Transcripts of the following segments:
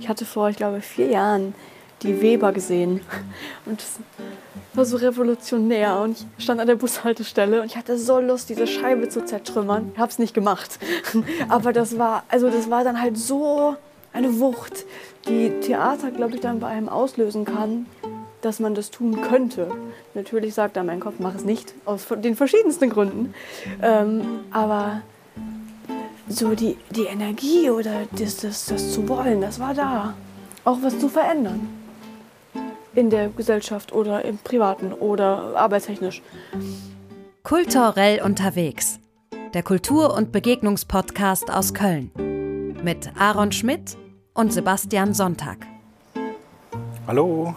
Ich hatte vor, ich glaube, vier Jahren die Weber gesehen. Und das war so revolutionär. Und ich stand an der Bushaltestelle und ich hatte so Lust, diese Scheibe zu zertrümmern. Ich habe es nicht gemacht. Aber das war, also das war dann halt so eine Wucht, die Theater, glaube ich, dann bei einem auslösen kann, dass man das tun könnte. Natürlich sagt da mein Kopf, mach es nicht, aus den verschiedensten Gründen. Ähm, aber so die, die Energie oder das, das, das zu wollen, das war da. Auch was zu verändern. In der Gesellschaft oder im Privaten oder arbeitstechnisch. Kulturell unterwegs. Der Kultur- und Begegnungspodcast aus Köln. Mit Aaron Schmidt und Sebastian Sonntag. Hallo.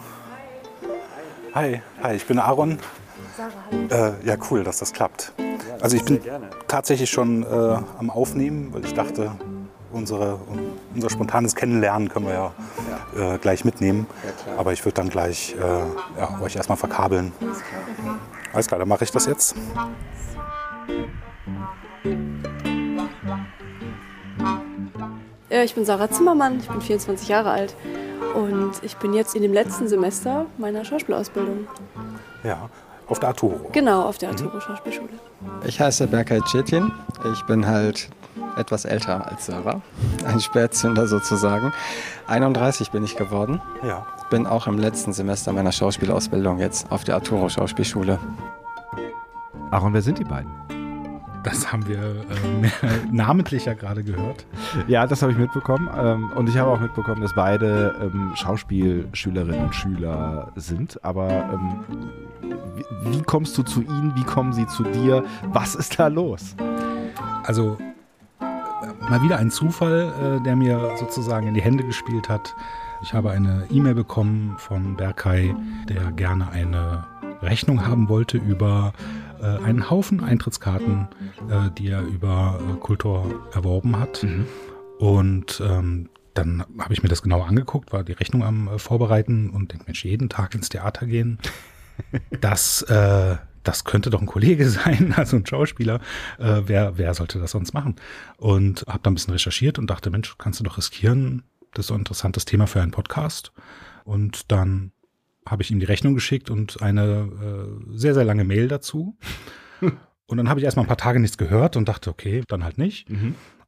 Hi, hi, ich bin Aaron. Sarah, hallo. Äh, ja, cool, dass das klappt. Also ich bin tatsächlich schon äh, am Aufnehmen, weil ich dachte, unsere, unser spontanes Kennenlernen können wir ja, Äh, gleich mitnehmen. Aber ich würde dann gleich äh, ja, euch erstmal verkabeln. Alles klar, dann mache ich das jetzt. Ja, ich bin Sarah Zimmermann, ich bin 24 Jahre alt und ich bin jetzt in dem letzten Semester meiner Schauspielausbildung. Ja, auf der Arturo. Genau, auf der Arturo Schauspielschule. Ich heiße Berkay Cetin. Ich bin halt etwas älter als Sarah. Ein Spätzünder sozusagen. 31 bin ich geworden. Ja. Bin auch im letzten Semester meiner Schauspielausbildung jetzt auf der Arturo Schauspielschule. Aaron, wer sind die beiden? Das haben wir äh, mehr, namentlich ja gerade gehört. Ja, das habe ich mitbekommen. Ähm, und ich habe auch mitbekommen, dass beide ähm, Schauspielschülerinnen und Schüler sind. Aber ähm, wie, kommst du zu ihnen? Wie kommen sie zu dir? Was ist da los? Also mal wieder ein Zufall, äh, der mir sozusagen in die Hände gespielt hat. Ich habe eine E-Mail bekommen von Berkay, der gerne eine Rechnung haben wollte über äh, einen Haufen Eintrittskarten, äh, die er über Kultur erworben hat. Und ähm, dann habe ich mir das genauer angeguckt, war die Rechnung am Vorbereiten und denke, Mensch, jeden Tag ins Theater gehen, das, äh, das könnte doch ein Kollege sein, also ein Schauspieler. Äh, wer, wer sollte das sonst machen? Und habe dann ein bisschen recherchiert und dachte, Mensch, kannst du doch riskieren. Das ist ein interessantes Thema für einen Podcast. Und dann habe ich ihm die Rechnung geschickt und eine äh, sehr, sehr lange Mail dazu. Und dann habe ich erstmal ein paar Tage nichts gehört und dachte, okay, dann halt nicht.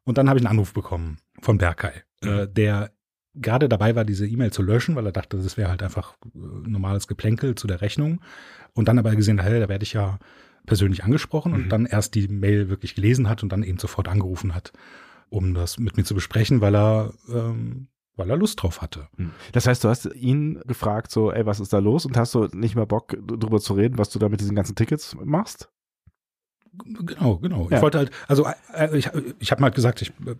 Und dann habe ich einen Anruf bekommen von Berkay, äh, der gerade dabei war, diese E-Mail zu löschen, weil er dachte, das wäre halt einfach äh, normales Geplänkel zu der Rechnung. Und dann aber gesehen, hey, da werde ich ja persönlich angesprochen und dann erst die Mail wirklich gelesen hat und dann eben sofort angerufen hat, um das mit mir zu besprechen, weil er, ähm, weil er Lust drauf hatte. Das heißt, du hast ihn gefragt, so, ey, was ist da los? Und hast du nicht mehr Bock, drüber zu reden, was du da mit diesen ganzen Tickets machst? Genau, genau. Ja. Ich wollte halt, also äh, ich, ich habe mal gesagt, ich äh,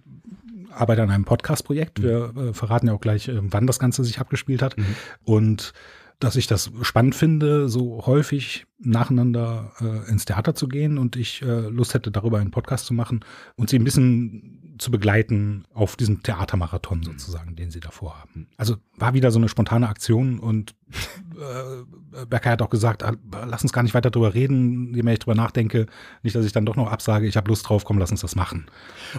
arbeite an einem Podcast-Projekt. Wir äh, verraten ja auch gleich, äh, wann das Ganze sich abgespielt hat. Und dass ich das spannend finde, so häufig nacheinander äh, ins Theater zu gehen und ich äh, Lust hätte, darüber einen Podcast zu machen und sie ein bisschen zu begleiten auf diesem Theatermarathon sozusagen, den sie davor haben. Also war wieder so eine spontane Aktion und äh, Becker hat auch gesagt, ah, lass uns gar nicht weiter drüber reden, je mehr ich drüber nachdenke, nicht, dass ich dann doch noch absage, ich habe Lust drauf, komm, lass uns das machen.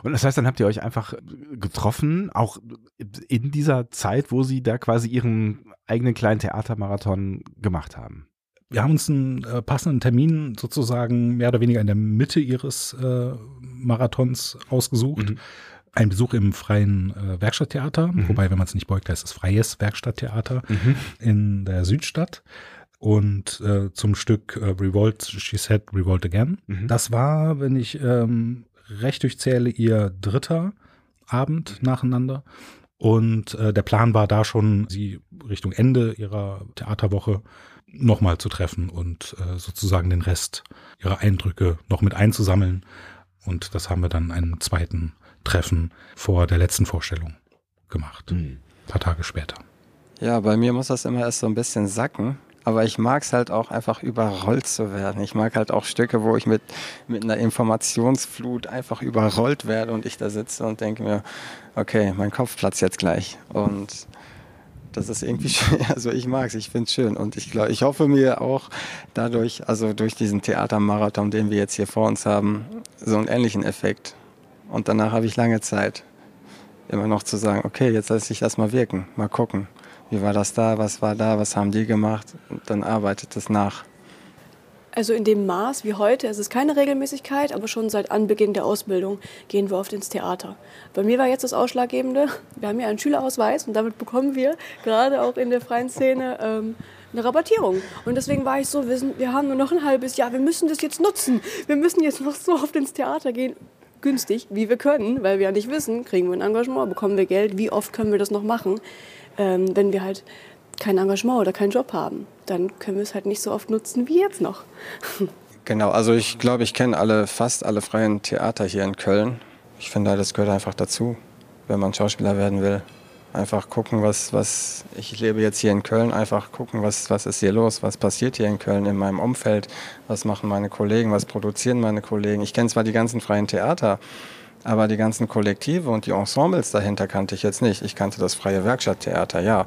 Und das heißt, dann habt ihr euch einfach getroffen, auch in dieser Zeit, wo sie da quasi ihren eigenen kleinen Theatermarathon gemacht haben. Wir haben uns einen äh, passenden Termin sozusagen mehr oder weniger in der Mitte ihres äh, Marathons ausgesucht. Ein Besuch im freien äh, Werkstatttheater, wobei, wenn man es nicht beugt, heißt es freies Werkstatttheater in der Südstadt. Und äh, zum Stück äh, Revolt, She Said Revolt Again. Das war, wenn ich ähm, recht durchzähle, ihr dritter Abend nacheinander. Und äh, der Plan war da schon, sie Richtung Ende ihrer Theaterwoche nochmal zu treffen und äh, sozusagen den Rest ihrer Eindrücke noch mit einzusammeln. Und das haben wir dann einem zweiten Treffen vor der letzten Vorstellung gemacht. Ein paar Tage später. Ja, bei mir muss das immer erst so ein bisschen sacken. Aber ich mag es halt auch einfach überrollt zu werden. Ich mag halt auch Stücke, wo ich mit, mit einer Informationsflut einfach überrollt werde und ich da sitze und denke mir, okay, mein Kopf platzt jetzt gleich. Und das ist irgendwie schön. Also ich mag es, ich finde es schön. Und ich glaube, ich hoffe mir auch dadurch, also durch diesen Theatermarathon, den wir jetzt hier vor uns haben, so einen ähnlichen Effekt. Und danach habe ich lange Zeit, immer noch zu sagen, okay, jetzt lasse ich das mal wirken, mal gucken. Wie war das da, was war da, was haben die gemacht? Und dann arbeitet es nach. Also in dem Maß wie heute, es ist keine Regelmäßigkeit, aber schon seit Anbeginn der Ausbildung gehen wir oft ins Theater. Bei mir war jetzt das Ausschlaggebende, wir haben ja einen Schülerausweis und damit bekommen wir gerade auch in der freien Szene ähm, eine Rabattierung. Und deswegen war ich so, wir, sind, wir haben nur noch ein halbes Jahr, wir müssen das jetzt nutzen. Wir müssen jetzt noch so oft ins Theater gehen, günstig, wie wir können, weil wir ja nicht wissen, kriegen wir ein Engagement, bekommen wir Geld, wie oft können wir das noch machen, ähm, wenn wir halt kein Engagement oder keinen Job haben. Dann können wir es halt nicht so oft nutzen wie jetzt noch. Genau, also ich glaube, ich kenne alle, fast alle freien Theater hier in Köln. Ich finde, das gehört einfach dazu, wenn man Schauspieler werden will. Einfach gucken, was, was, ich lebe jetzt hier in Köln, einfach gucken, was, was ist hier los, was passiert hier in Köln in meinem Umfeld, was machen meine Kollegen, was produzieren meine Kollegen. Ich kenne zwar die ganzen freien Theater, aber die ganzen Kollektive und die Ensembles dahinter kannte ich jetzt nicht. Ich kannte das freie Werkstatttheater, ja.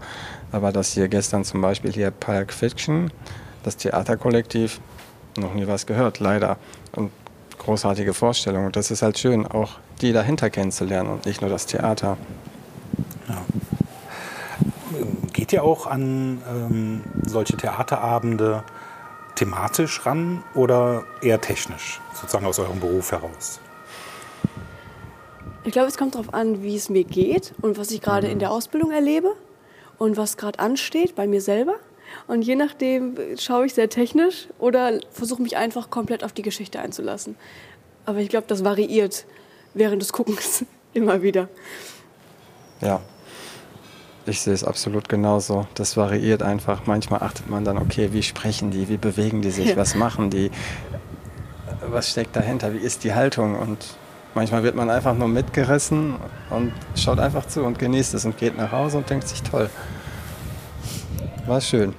Aber das hier gestern zum Beispiel hier Pulp Fiction, das Theaterkollektiv, noch nie was gehört, leider. Und großartige Vorstellung. Und das ist halt schön, auch die dahinter kennenzulernen und nicht nur das Theater. Ja. Geht ihr auch an ähm, solche Theaterabende thematisch ran oder eher technisch, sozusagen aus eurem Beruf heraus? Ich glaube, es kommt darauf an, wie es mir geht und was ich gerade in der Ausbildung erlebe und was gerade ansteht bei mir selber. Und je nachdem schaue ich sehr technisch oder versuche mich einfach komplett auf die Geschichte einzulassen. Aber ich glaube, das variiert während des Guckens immer wieder. Ja, ich sehe es absolut genauso. Das variiert einfach. Manchmal achtet man dann, okay, wie sprechen die, wie bewegen die sich, Ja. was machen die, was steckt dahinter, wie ist die Haltung und manchmal wird man einfach nur mitgerissen und schaut einfach zu und genießt es und geht nach Hause und denkt sich, toll, war schön.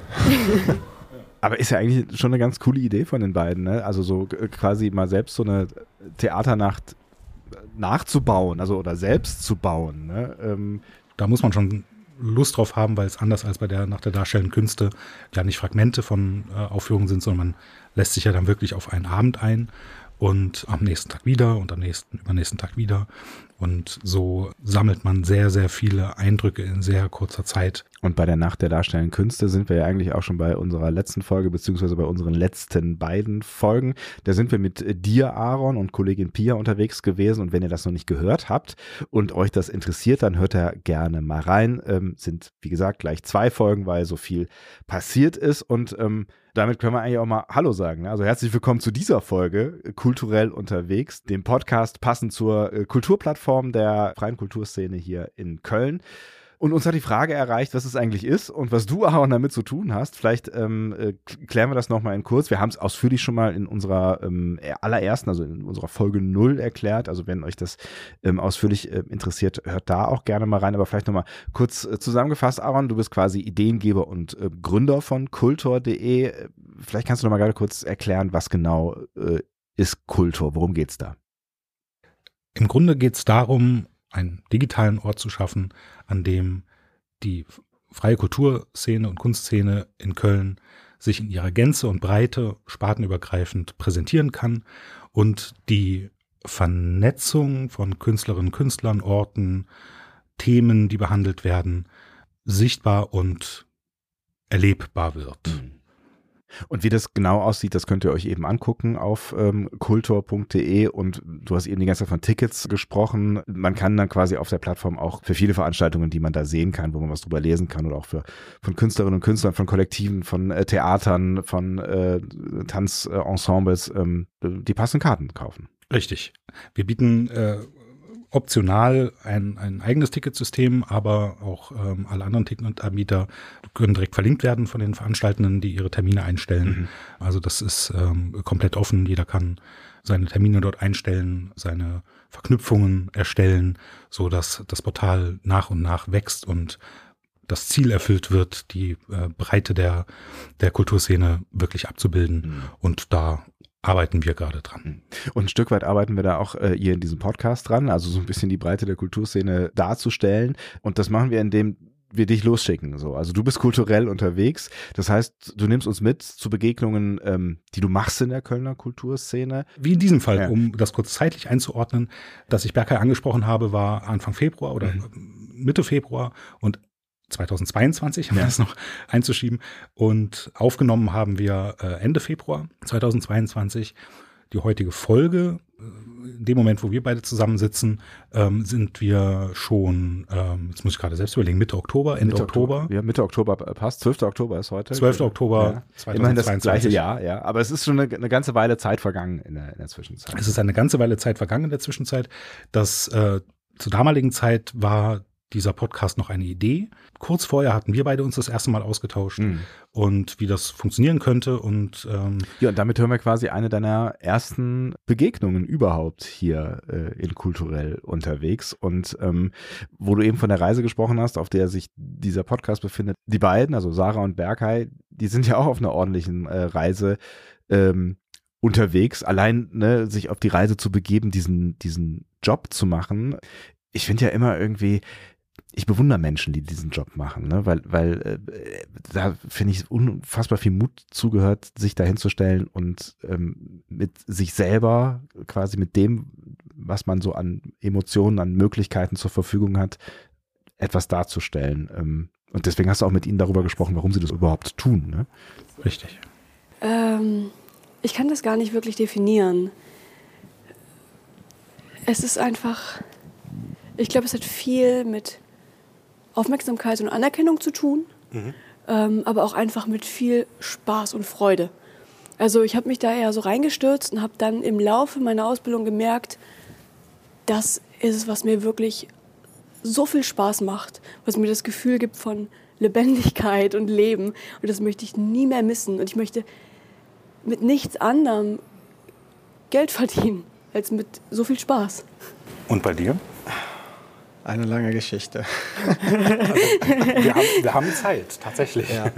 Aber ist ja eigentlich schon eine ganz coole Idee von den beiden, ne? Also so quasi mal selbst so eine Theaternacht nachzubauen, also oder selbst zu bauen. Ne? Ähm, Da muss man schon Lust drauf haben, weil es anders als bei der nach der darstellenden Künste ja nicht Fragmente von äh, Aufführungen sind, sondern man lässt sich ja dann wirklich auf einen Abend ein und am nächsten Tag wieder und am nächsten, übernächsten Tag wieder. Und so sammelt man sehr, sehr viele Eindrücke in sehr kurzer Zeit. Und bei der Nacht der darstellenden Künste sind wir ja eigentlich auch schon bei unserer letzten Folge, beziehungsweise bei unseren letzten beiden Folgen. Da sind wir mit dir, Aaron, und Kollegin Pia unterwegs gewesen. Und wenn ihr das noch nicht gehört habt und euch das interessiert, dann hört da gerne mal rein. Ähm, sind, wie gesagt, gleich zwei Folgen, weil so viel passiert ist. Und ähm, damit können wir eigentlich auch mal Hallo sagen. ne? Also herzlich willkommen zu dieser Folge äh, Kulturell unterwegs, dem Podcast passend zur äh, Kulturplattform der freien Kulturszene hier in Köln. Und uns hat die Frage erreicht, was es eigentlich ist und was du, Aaron, damit zu tun hast. Vielleicht ähm, äh, klären wir das nochmal in kurz. Wir haben es ausführlich schon mal in unserer ähm, allerersten, also in unserer Folge 0 erklärt. Also wenn euch das ähm, ausführlich äh, interessiert, hört da auch gerne mal rein. Aber vielleicht nochmal kurz äh, zusammengefasst, Aaron, du bist quasi Ideengeber und äh, Gründer von kultor.de. Äh, Vielleicht kannst du nochmal gerade kurz erklären, was genau äh, ist Kultur? Worum geht's da? Im Grunde geht es darum, einen digitalen Ort zu schaffen, an dem die freie Kulturszene und Kunstszene in Köln sich in ihrer Gänze und Breite spartenübergreifend präsentieren kann und die Vernetzung von Künstlerinnen, Künstlern, Orten, Themen, die behandelt werden, sichtbar und erlebbar wird. Und wie das genau aussieht, das könnt ihr euch eben angucken auf ähm, kultor.de und du hast eben die ganze Zeit von Tickets gesprochen. Man kann dann quasi auf der Plattform auch für viele Veranstaltungen, die man da sehen kann, wo man was drüber lesen kann oder auch für von Künstlerinnen und Künstlern, von Kollektiven, von äh, Theatern, von äh, Tanzensembles, ähm, die passenden Karten kaufen. Richtig. Wir bieten äh, optional ein, ein eigenes Ticketsystem, aber auch ähm, alle anderen Ticketanbieter können direkt verlinkt werden von den Veranstaltenden, die ihre Termine einstellen. Also das ist ähm, komplett offen. Jeder kann seine Termine dort einstellen, seine Verknüpfungen erstellen, so dass das Portal nach und nach wächst und das Ziel erfüllt wird, die äh, Breite der, der Kulturszene wirklich abzubilden. Und da arbeiten wir gerade dran. Und ein Stück weit arbeiten wir da auch äh, hier in diesem Podcast dran, also so ein bisschen die Breite der Kulturszene darzustellen. Und das machen wir, indem wir dich losschicken. So. Also du bist kulturell unterwegs. Das heißt, du nimmst uns mit zu Begegnungen, ähm, die du machst in der Kölner Kulturszene. Wie in diesem Fall, Ja. um das kurz zeitlich einzuordnen, dass ich Berkay angesprochen habe, war Anfang Februar oder Mitte Februar und 2022, um Ja. das noch einzuschieben. Und aufgenommen haben wir äh, Ende Februar 2022. Die heutige Folge, äh, in dem Moment, wo wir beide zusammensitzen, ähm, sind wir schon, ähm, jetzt muss ich gerade selbst überlegen, Mitte Oktober, Ende Mitte Oktober. Ja, Mitte Oktober passt. 12. Oktober ist heute. 12. Oktober Ja. Immerhin das 2022. gleiche Jahr, ja. Aber es ist schon eine, eine ganze Weile Zeit vergangen in der, in der Zwischenzeit. Es ist eine ganze Weile Zeit vergangen in der Zwischenzeit. Das äh, zur damaligen Zeit war dieser Podcast noch eine Idee. Kurz vorher hatten wir beide uns das erste Mal ausgetauscht Mhm. und wie das funktionieren könnte. Und ähm, Ja, und damit hören wir quasi eine deiner ersten Begegnungen überhaupt hier äh, in kulturell unterwegs. Und ähm, wo du eben von der Reise gesprochen hast, auf der sich dieser Podcast befindet, die beiden, also Sarah und Berkay, die sind ja auch auf einer ordentlichen äh, Reise ähm, unterwegs. Allein ne, sich auf die Reise zu begeben, diesen, diesen Job zu machen. Ich finde ja immer irgendwie, ich bewundere Menschen, die diesen Job machen, ne? weil, weil äh, da finde ich unfassbar viel Mut zugehört, sich da hinzustellen und ähm, mit sich selber, quasi mit dem, was man so an Emotionen, an Möglichkeiten zur Verfügung hat, etwas darzustellen. Ähm, und deswegen hast du auch mit ihnen darüber gesprochen, warum sie das überhaupt tun. Ne? richtig. Ähm, ich kann das gar nicht wirklich definieren. Es ist einfach, ich glaube, es hat viel mit Aufmerksamkeit und Anerkennung zu tun, ähm, aber auch einfach mit viel Spaß und Freude. Also ich habe mich da eher so reingestürzt und habe dann im Laufe meiner Ausbildung gemerkt, das ist es, was mir wirklich so viel Spaß macht, was mir das Gefühl gibt von Lebendigkeit und Leben. Und das möchte ich nie mehr missen. Und ich möchte mit nichts anderem Geld verdienen, als mit so viel Spaß. Und bei dir? Eine lange Geschichte. Wir haben, wir haben Zeit, tatsächlich. Ja.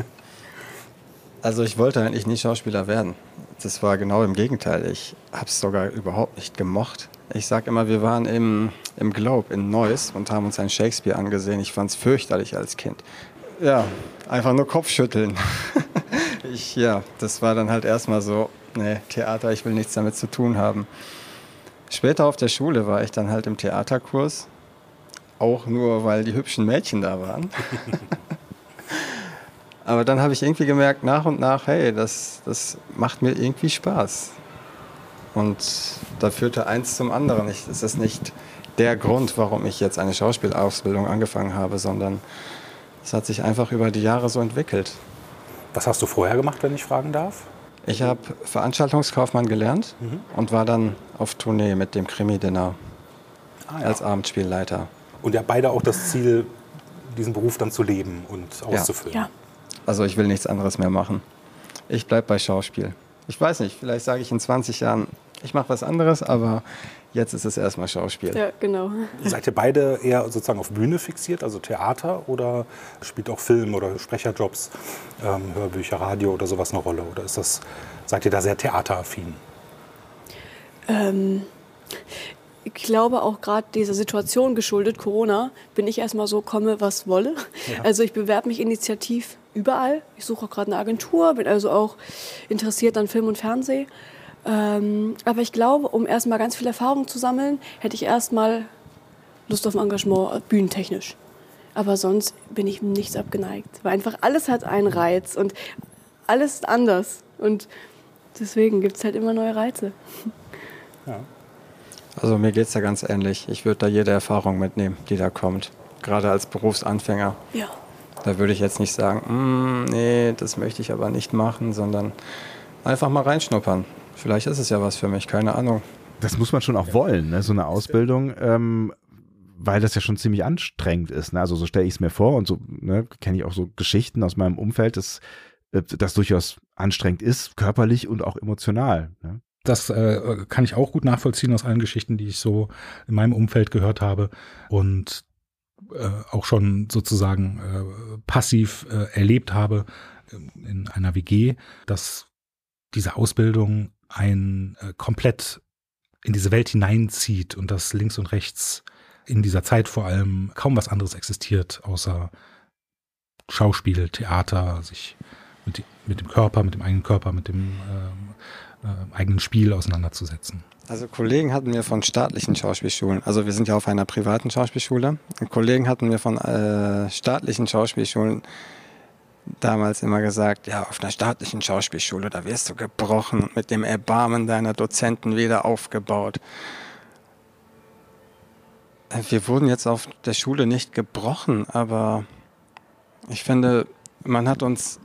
Also ich wollte eigentlich nie Schauspieler werden. Das war genau im Gegenteil. Ich habe es sogar überhaupt nicht gemocht. Ich sag immer, wir waren im, im Globe in Neuss und haben uns ein Shakespeare angesehen. Ich fand es fürchterlich als Kind. Ja, einfach nur Kopfschütteln. ich, ja, das war dann halt erstmal so, nee, Theater, ich will nichts damit zu tun haben. Später auf der Schule war ich dann halt im Theaterkurs. Auch nur, weil die hübschen Mädchen da waren. Aber dann habe ich irgendwie gemerkt, nach und nach, hey, das, das macht mir irgendwie Spaß. Und da führte eins zum anderen. Ich, es ist nicht der Grund, warum ich jetzt eine Schauspielausbildung angefangen habe, sondern es hat sich einfach über die Jahre so entwickelt. Was hast du vorher gemacht, wenn ich fragen darf? Ich habe Veranstaltungskaufmann gelernt und war dann auf Tournee mit dem Krimi-Dinner Ah, als Abendspielleiter. Und ja, beide auch das Ziel, diesen Beruf dann zu leben und auszufüllen. Ja. Also ich will nichts anderes mehr machen. Ich bleibe bei Schauspiel. Ich weiß nicht, vielleicht sage ich in 20 Jahren, ich mache was anderes, aber jetzt ist es erstmal Schauspiel. Ja, genau. Seid ihr beide eher sozusagen auf Bühne fixiert, also Theater, oder spielt auch Film oder Sprecherjobs, ähm, Hörbücher, Radio oder sowas eine Rolle? Oder ist das, seid ihr da sehr theateraffin? Ähm, ich glaube auch gerade dieser Situation geschuldet, Corona, bin ich erstmal so, komme, was wolle. Also ich bewerbe mich initiativ überall. Ich suche auch gerade eine Agentur, bin also auch interessiert an Film und Fernsehen. Ähm, aber ich glaube, um erstmal ganz viel Erfahrung zu sammeln, hätte ich erstmal Lust auf ein Engagement äh, bühnentechnisch. Aber sonst bin ich nichts abgeneigt. Weil einfach alles hat einen Reiz und alles ist anders. Und deswegen gibt es halt immer neue Reize. Also mir geht es da ganz ähnlich. Ich würde da jede Erfahrung mitnehmen, die da kommt. Gerade als Berufsanfänger. Ja. Da würde ich jetzt nicht sagen, "Mm, nee, das möchte ich aber nicht machen, sondern einfach mal reinschnuppern. Vielleicht ist es ja was für mich, keine Ahnung. Das muss man schon auch wollen, ne? so eine Ausbildung, ähm, weil das ja schon ziemlich anstrengend ist. Ne? Also so stelle ich es mir vor und so ne, kenne ich auch so Geschichten aus meinem Umfeld, dass äh, das durchaus anstrengend ist, körperlich und auch emotional. Ne? Das äh, kann ich auch gut nachvollziehen aus allen Geschichten, die ich so in meinem Umfeld gehört habe. Und äh, auch schon sozusagen äh, passiv äh, erlebt habe in einer WG, dass diese Ausbildung ein äh, komplett in diese Welt hineinzieht und dass links und rechts in dieser Zeit vor allem kaum was anderes existiert, außer Schauspiel, Theater, sich mit, mit dem Körper, mit dem eigenen Körper, mit dem äh, äh, eigenen Spiel auseinanderzusetzen. Also Kollegen hatten mir von staatlichen Schauspielschulen, also wir sind ja auf einer privaten Schauspielschule, Kollegen hatten mir von äh, staatlichen Schauspielschulen damals immer gesagt, ja, auf einer staatlichen Schauspielschule, da wirst du gebrochen und mit dem Erbarmen deiner Dozenten wieder aufgebaut. Wir wurden jetzt auf der Schule nicht gebrochen, aber ich finde, man hat uns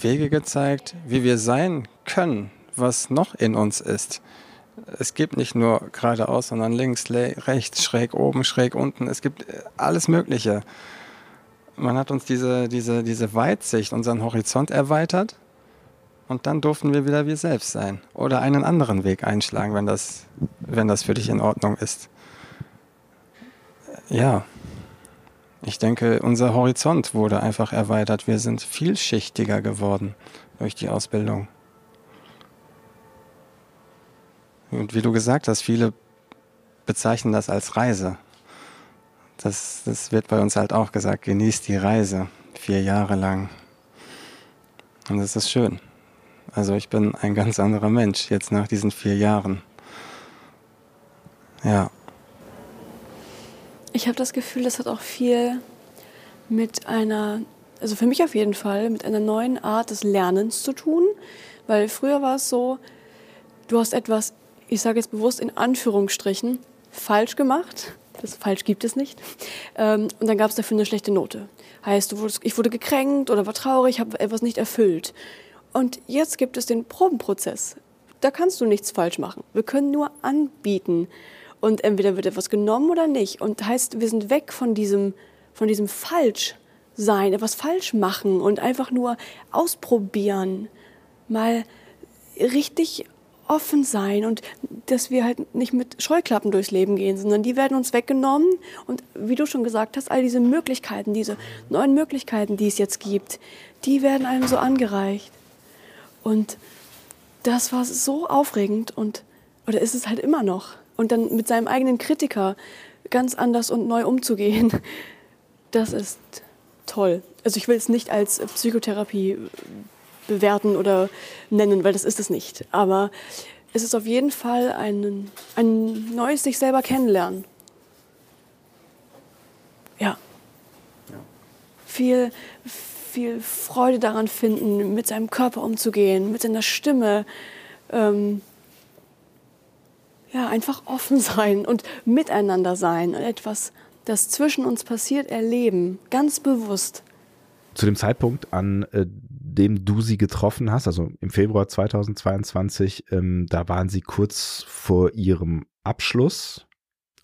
Wege gezeigt, wie wir sein können, was noch in uns ist es gibt nicht nur geradeaus, sondern links, rechts, schräg oben, schräg unten. Es gibt äh, alles Mögliche. Man hat uns diese, diese, diese Weitsicht, unseren Horizont erweitert und dann durften wir wieder wir selbst sein oder einen anderen Weg einschlagen, wenn das, wenn das für dich in Ordnung ist. Ja, ich denke, unser Horizont wurde einfach erweitert. Wir sind vielschichtiger geworden durch die Ausbildung. Und wie du gesagt hast, viele bezeichnen das als Reise. Das, das wird bei uns halt auch gesagt, genießt die Reise vier Jahre lang. Und das ist schön. Also ich bin ein ganz anderer Mensch jetzt nach diesen vier Jahren. Ja. Ich habe das Gefühl, das hat auch viel mit einer, also für mich auf jeden Fall, mit einer neuen Art des Lernens zu tun. Weil früher war es so, du hast etwas ich sage jetzt bewusst in Anführungsstrichen, falsch gemacht. Das falsch gibt es nicht. Ähm, und dann gab es dafür eine schlechte Note. Heißt, ich wurde gekränkt oder war traurig, habe etwas nicht erfüllt. Und jetzt gibt es den Probenprozess. Da kannst du nichts falsch machen. Wir können nur anbieten. Und entweder wird etwas genommen oder nicht. Und heißt, wir sind weg von diesem, von diesem falsch etwas falsch machen und einfach nur ausprobieren. Mal richtig offen sein und dass wir halt nicht mit Scheuklappen durchs Leben gehen, sondern die werden uns weggenommen und wie du schon gesagt hast, all diese Möglichkeiten, diese neuen Möglichkeiten, die es jetzt gibt, die werden einem so angereicht. Und das war so aufregend und oder ist es halt immer noch und dann mit seinem eigenen Kritiker ganz anders und neu umzugehen, das ist toll. Also ich will es nicht als Psychotherapie bewerten oder nennen, weil das ist es nicht. Aber es ist auf jeden Fall ein, ein neues sich selber kennenlernen. Ja. Viel, viel Freude daran finden, mit seinem Körper umzugehen, mit seiner Stimme. Ähm, ja, einfach offen sein und miteinander sein und etwas, das zwischen uns passiert, erleben, ganz bewusst. Zu dem Zeitpunkt, an äh, dem du sie getroffen hast, also im Februar 2022, ähm, da waren sie kurz vor ihrem Abschluss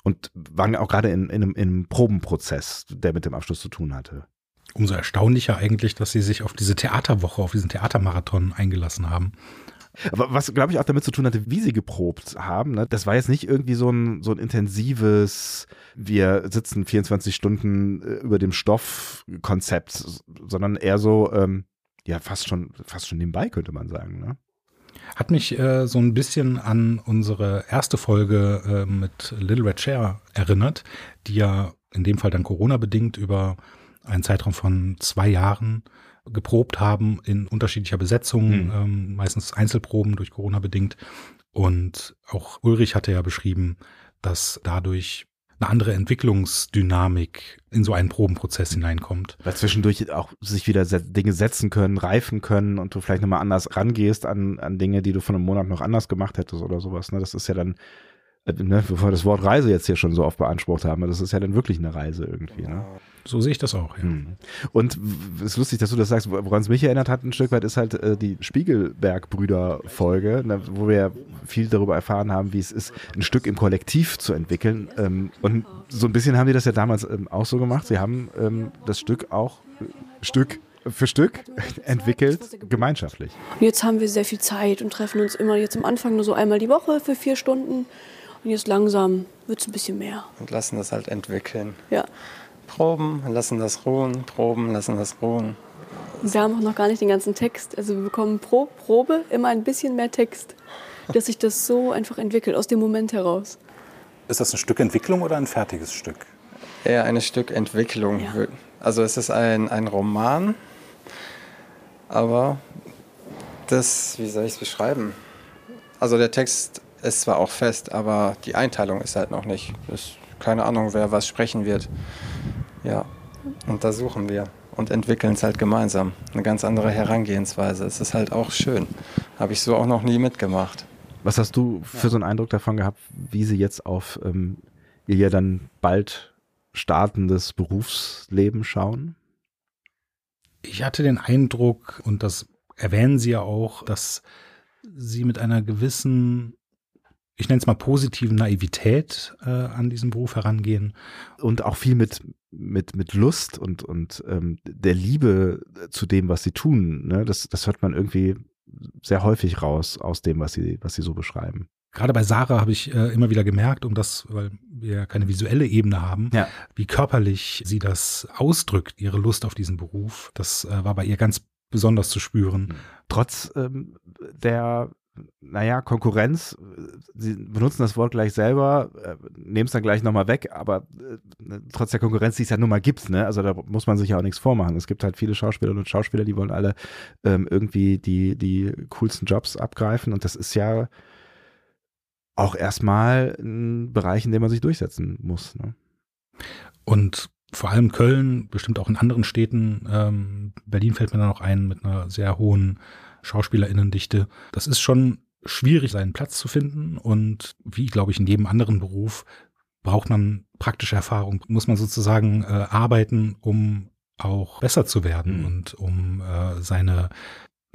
und waren auch gerade in, in, einem, in einem Probenprozess, der mit dem Abschluss zu tun hatte. Umso erstaunlicher eigentlich, dass sie sich auf diese Theaterwoche, auf diesen Theatermarathon eingelassen haben. Aber was, glaube ich, auch damit zu tun hatte, wie sie geprobt haben. Ne? Das war jetzt nicht irgendwie so ein, so ein intensives, wir sitzen 24 Stunden äh, über dem Stoff-Konzept, sondern eher so, ähm, ja, fast schon, fast schon nebenbei, könnte man sagen. Ne? Hat mich äh, so ein bisschen an unsere erste Folge äh, mit Little Red Chair erinnert, die ja in dem Fall dann Corona-bedingt über einen Zeitraum von zwei Jahren geprobt haben in unterschiedlicher Besetzung, mhm. ähm, meistens Einzelproben durch Corona bedingt. Und auch Ulrich hatte ja beschrieben, dass dadurch eine andere Entwicklungsdynamik in so einen Probenprozess hineinkommt. Weil zwischendurch auch sich wieder Dinge setzen können, reifen können und du vielleicht nochmal anders rangehst an, an Dinge, die du von einem Monat noch anders gemacht hättest oder sowas. Ne? Das ist ja dann äh, ne, bevor wir das Wort Reise jetzt hier schon so oft beansprucht haben, das ist ja dann wirklich eine Reise irgendwie. Ne? So sehe ich das auch, ja. Hm. Und es ist lustig, dass du das sagst, woran es mich erinnert hat ein Stück weit, ist halt äh, die Spiegelberg-Brüder-Folge, ne, wo wir viel darüber erfahren haben, wie es ist, ein Stück im Kollektiv zu entwickeln. Ähm, und so ein bisschen haben die das ja damals ähm, auch so gemacht. Sie haben ähm, das Stück auch äh, Stück für Stück entwickelt, gemeinschaftlich. Und jetzt haben wir sehr viel Zeit und treffen uns immer jetzt am Anfang nur so einmal die Woche für vier Stunden. Und jetzt langsam wird es ein bisschen mehr. Und lassen das halt entwickeln. Ja. Proben, lassen das ruhen, proben, lassen das ruhen. Wir haben auch noch gar nicht den ganzen Text. Also wir bekommen pro Probe immer ein bisschen mehr Text, dass sich das so einfach entwickelt, aus dem Moment heraus. Ist das ein Stück Entwicklung oder ein fertiges Stück? Eher ein Stück Entwicklung, ja. Also es ist ein, ein Roman, aber das, wie soll ich es beschreiben? Also der Text ist zwar auch fest, aber die Einteilung ist halt noch nicht. Ist keine Ahnung, wer was sprechen wird. Ja, und da suchen wir und entwickeln es halt gemeinsam. Eine ganz andere Herangehensweise. Es ist halt auch schön. Habe ich so auch noch nie mitgemacht. Was hast du für so einen Eindruck davon gehabt, wie sie jetzt auf ähm, ihr ja dann bald startendes Berufsleben schauen? Ich hatte den Eindruck, und das erwähnen Sie ja auch, dass Sie mit einer gewissen, ich nenne es mal positiven Naivität äh, an diesen Beruf herangehen. Und auch viel mit, mit, mit Lust und, und ähm, der Liebe zu dem, was Sie tun. Ne? Das, das hört man irgendwie sehr häufig raus aus dem, was Sie, was Sie so beschreiben gerade bei Sarah habe ich äh, immer wieder gemerkt, um das, weil wir ja keine visuelle Ebene haben, ja. wie körperlich sie das ausdrückt, ihre Lust auf diesen Beruf. Das äh, war bei ihr ganz besonders zu spüren. Trotz ähm, der naja, Konkurrenz, Sie benutzen das Wort gleich selber, äh, nehmen es dann gleich nochmal weg, aber äh, trotz der Konkurrenz, die es ja nun mal gibt, ne? also da muss man sich ja auch nichts vormachen. Es gibt halt viele Schauspielerinnen und Schauspieler, die wollen alle ähm, irgendwie die, die coolsten Jobs abgreifen und das ist ja auch erstmal ein Bereich, in dem man sich durchsetzen muss. Ne? Und vor allem Köln, bestimmt auch in anderen Städten, ähm, Berlin fällt mir da noch ein mit einer sehr hohen Schauspielerinnendichte. Das ist schon schwierig, seinen Platz zu finden. Und wie, glaube ich, in jedem anderen Beruf braucht man praktische Erfahrung, muss man sozusagen äh, arbeiten, um auch besser zu werden mhm. und um äh, seine,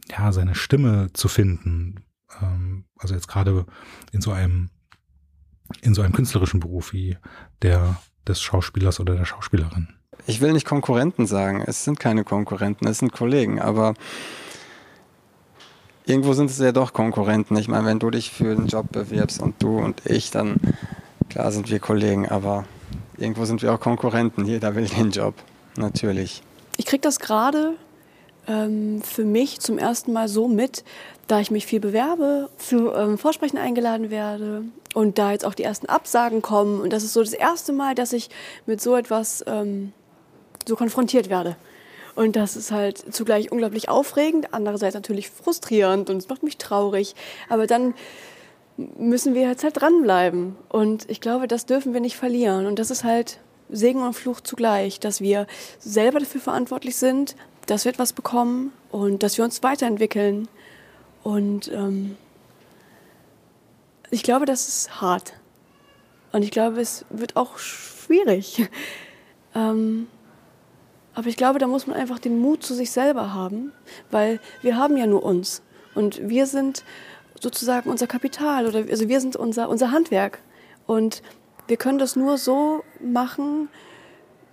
ja, seine Stimme zu finden, ähm, also jetzt gerade in so einem, in so einem künstlerischen Beruf wie der des Schauspielers oder der Schauspielerin. Ich will nicht Konkurrenten sagen, es sind keine Konkurrenten, es sind Kollegen, aber irgendwo sind es ja doch Konkurrenten. Ich meine, wenn du dich für einen Job bewirbst und du und ich, dann klar sind wir Kollegen, aber irgendwo sind wir auch Konkurrenten. Jeder will den Job, natürlich. Ich kriege das gerade ähm, für mich zum ersten Mal so mit, da ich mich viel bewerbe, zu ähm, Vorsprechen eingeladen werde und da jetzt auch die ersten Absagen kommen. Und das ist so das erste Mal, dass ich mit so etwas ähm, so konfrontiert werde. Und das ist halt zugleich unglaublich aufregend, andererseits natürlich frustrierend und es macht mich traurig. Aber dann müssen wir jetzt halt dranbleiben. Und ich glaube, das dürfen wir nicht verlieren. Und das ist halt Segen und Fluch zugleich, dass wir selber dafür verantwortlich sind, dass wir etwas bekommen und dass wir uns weiterentwickeln. Und ähm, ich glaube, das ist hart. Und ich glaube, es wird auch schwierig. ähm, aber ich glaube, da muss man einfach den Mut zu sich selber haben, weil wir haben ja nur uns. Und wir sind sozusagen unser Kapital oder also wir sind unser, unser Handwerk. Und wir können das nur so machen,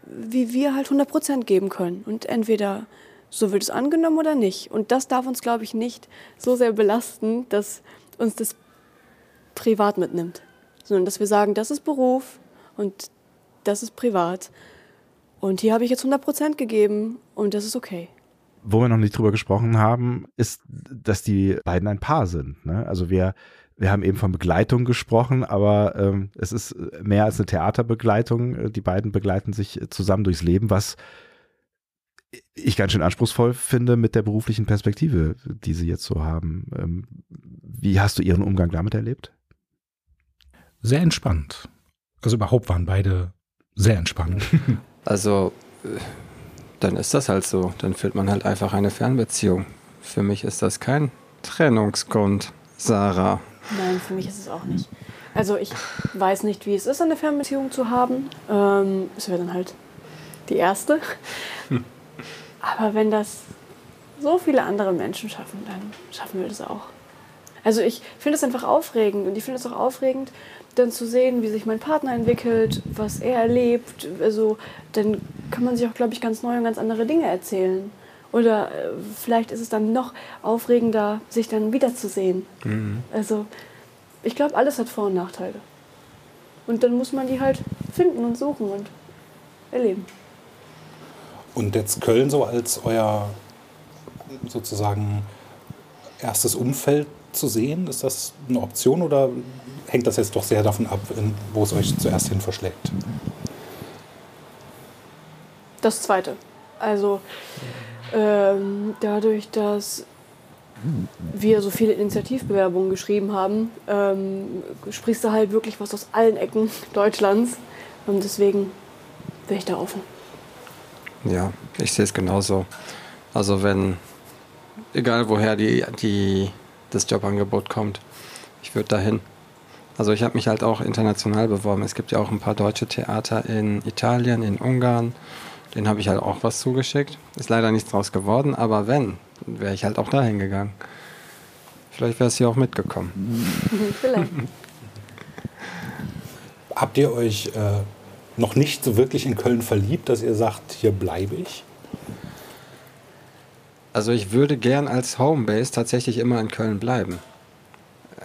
wie wir halt 100 Prozent geben können. Und entweder so wird es angenommen oder nicht. Und das darf uns, glaube ich, nicht so sehr belasten, dass uns das privat mitnimmt. Sondern dass wir sagen, das ist Beruf und das ist privat. Und hier habe ich jetzt 100 Prozent gegeben und das ist okay. Wo wir noch nicht drüber gesprochen haben, ist, dass die beiden ein Paar sind. Ne? Also wir wir haben eben von Begleitung gesprochen, aber ähm, es ist mehr als eine Theaterbegleitung. Die beiden begleiten sich zusammen durchs Leben, was ich ganz schön anspruchsvoll finde mit der beruflichen Perspektive, die sie jetzt so haben. Ähm, wie hast du ihren Umgang damit erlebt? Sehr entspannt. Also überhaupt waren beide sehr entspannt. Also äh, dann ist das halt so. Dann führt man halt einfach eine Fernbeziehung. Für mich ist das kein Trennungsgrund, Sarah. Nein, für mich ist es auch nicht. Also ich weiß nicht, wie es ist, eine Fernbeziehung zu haben. Ähm, es wäre dann halt die erste. Hm. Aber wenn das so viele andere Menschen schaffen, dann schaffen wir das auch. Also ich finde es einfach aufregend und ich finde es auch aufregend, dann zu sehen, wie sich mein Partner entwickelt, was er erlebt. Also dann kann man sich auch, glaube ich, ganz neue und ganz andere Dinge erzählen. Oder äh, vielleicht ist es dann noch aufregender, sich dann wiederzusehen. Mhm. Also ich glaube, alles hat Vor- und Nachteile. Und dann muss man die halt finden und suchen und erleben. Und jetzt Köln so als euer sozusagen erstes Umfeld zu sehen, ist das eine Option oder hängt das jetzt doch sehr davon ab, wo es euch zuerst hin verschlägt? Das zweite. Also ähm, dadurch, dass wir so viele Initiativbewerbungen geschrieben haben, ähm, sprichst du halt wirklich was aus allen Ecken Deutschlands. Und deswegen wäre ich da offen. Ja, ich sehe es genauso. Also wenn, egal woher die, die, das Jobangebot kommt, ich würde dahin. Also ich habe mich halt auch international beworben. Es gibt ja auch ein paar deutsche Theater in Italien, in Ungarn. Den habe ich halt auch was zugeschickt. Ist leider nichts draus geworden, aber wenn, wäre ich halt auch dahin gegangen. Vielleicht wäre es hier auch mitgekommen. Vielleicht. Habt ihr euch äh, noch nicht so wirklich in Köln verliebt, dass ihr sagt, hier bleibe ich? Also ich würde gern als Homebase tatsächlich immer in Köln bleiben.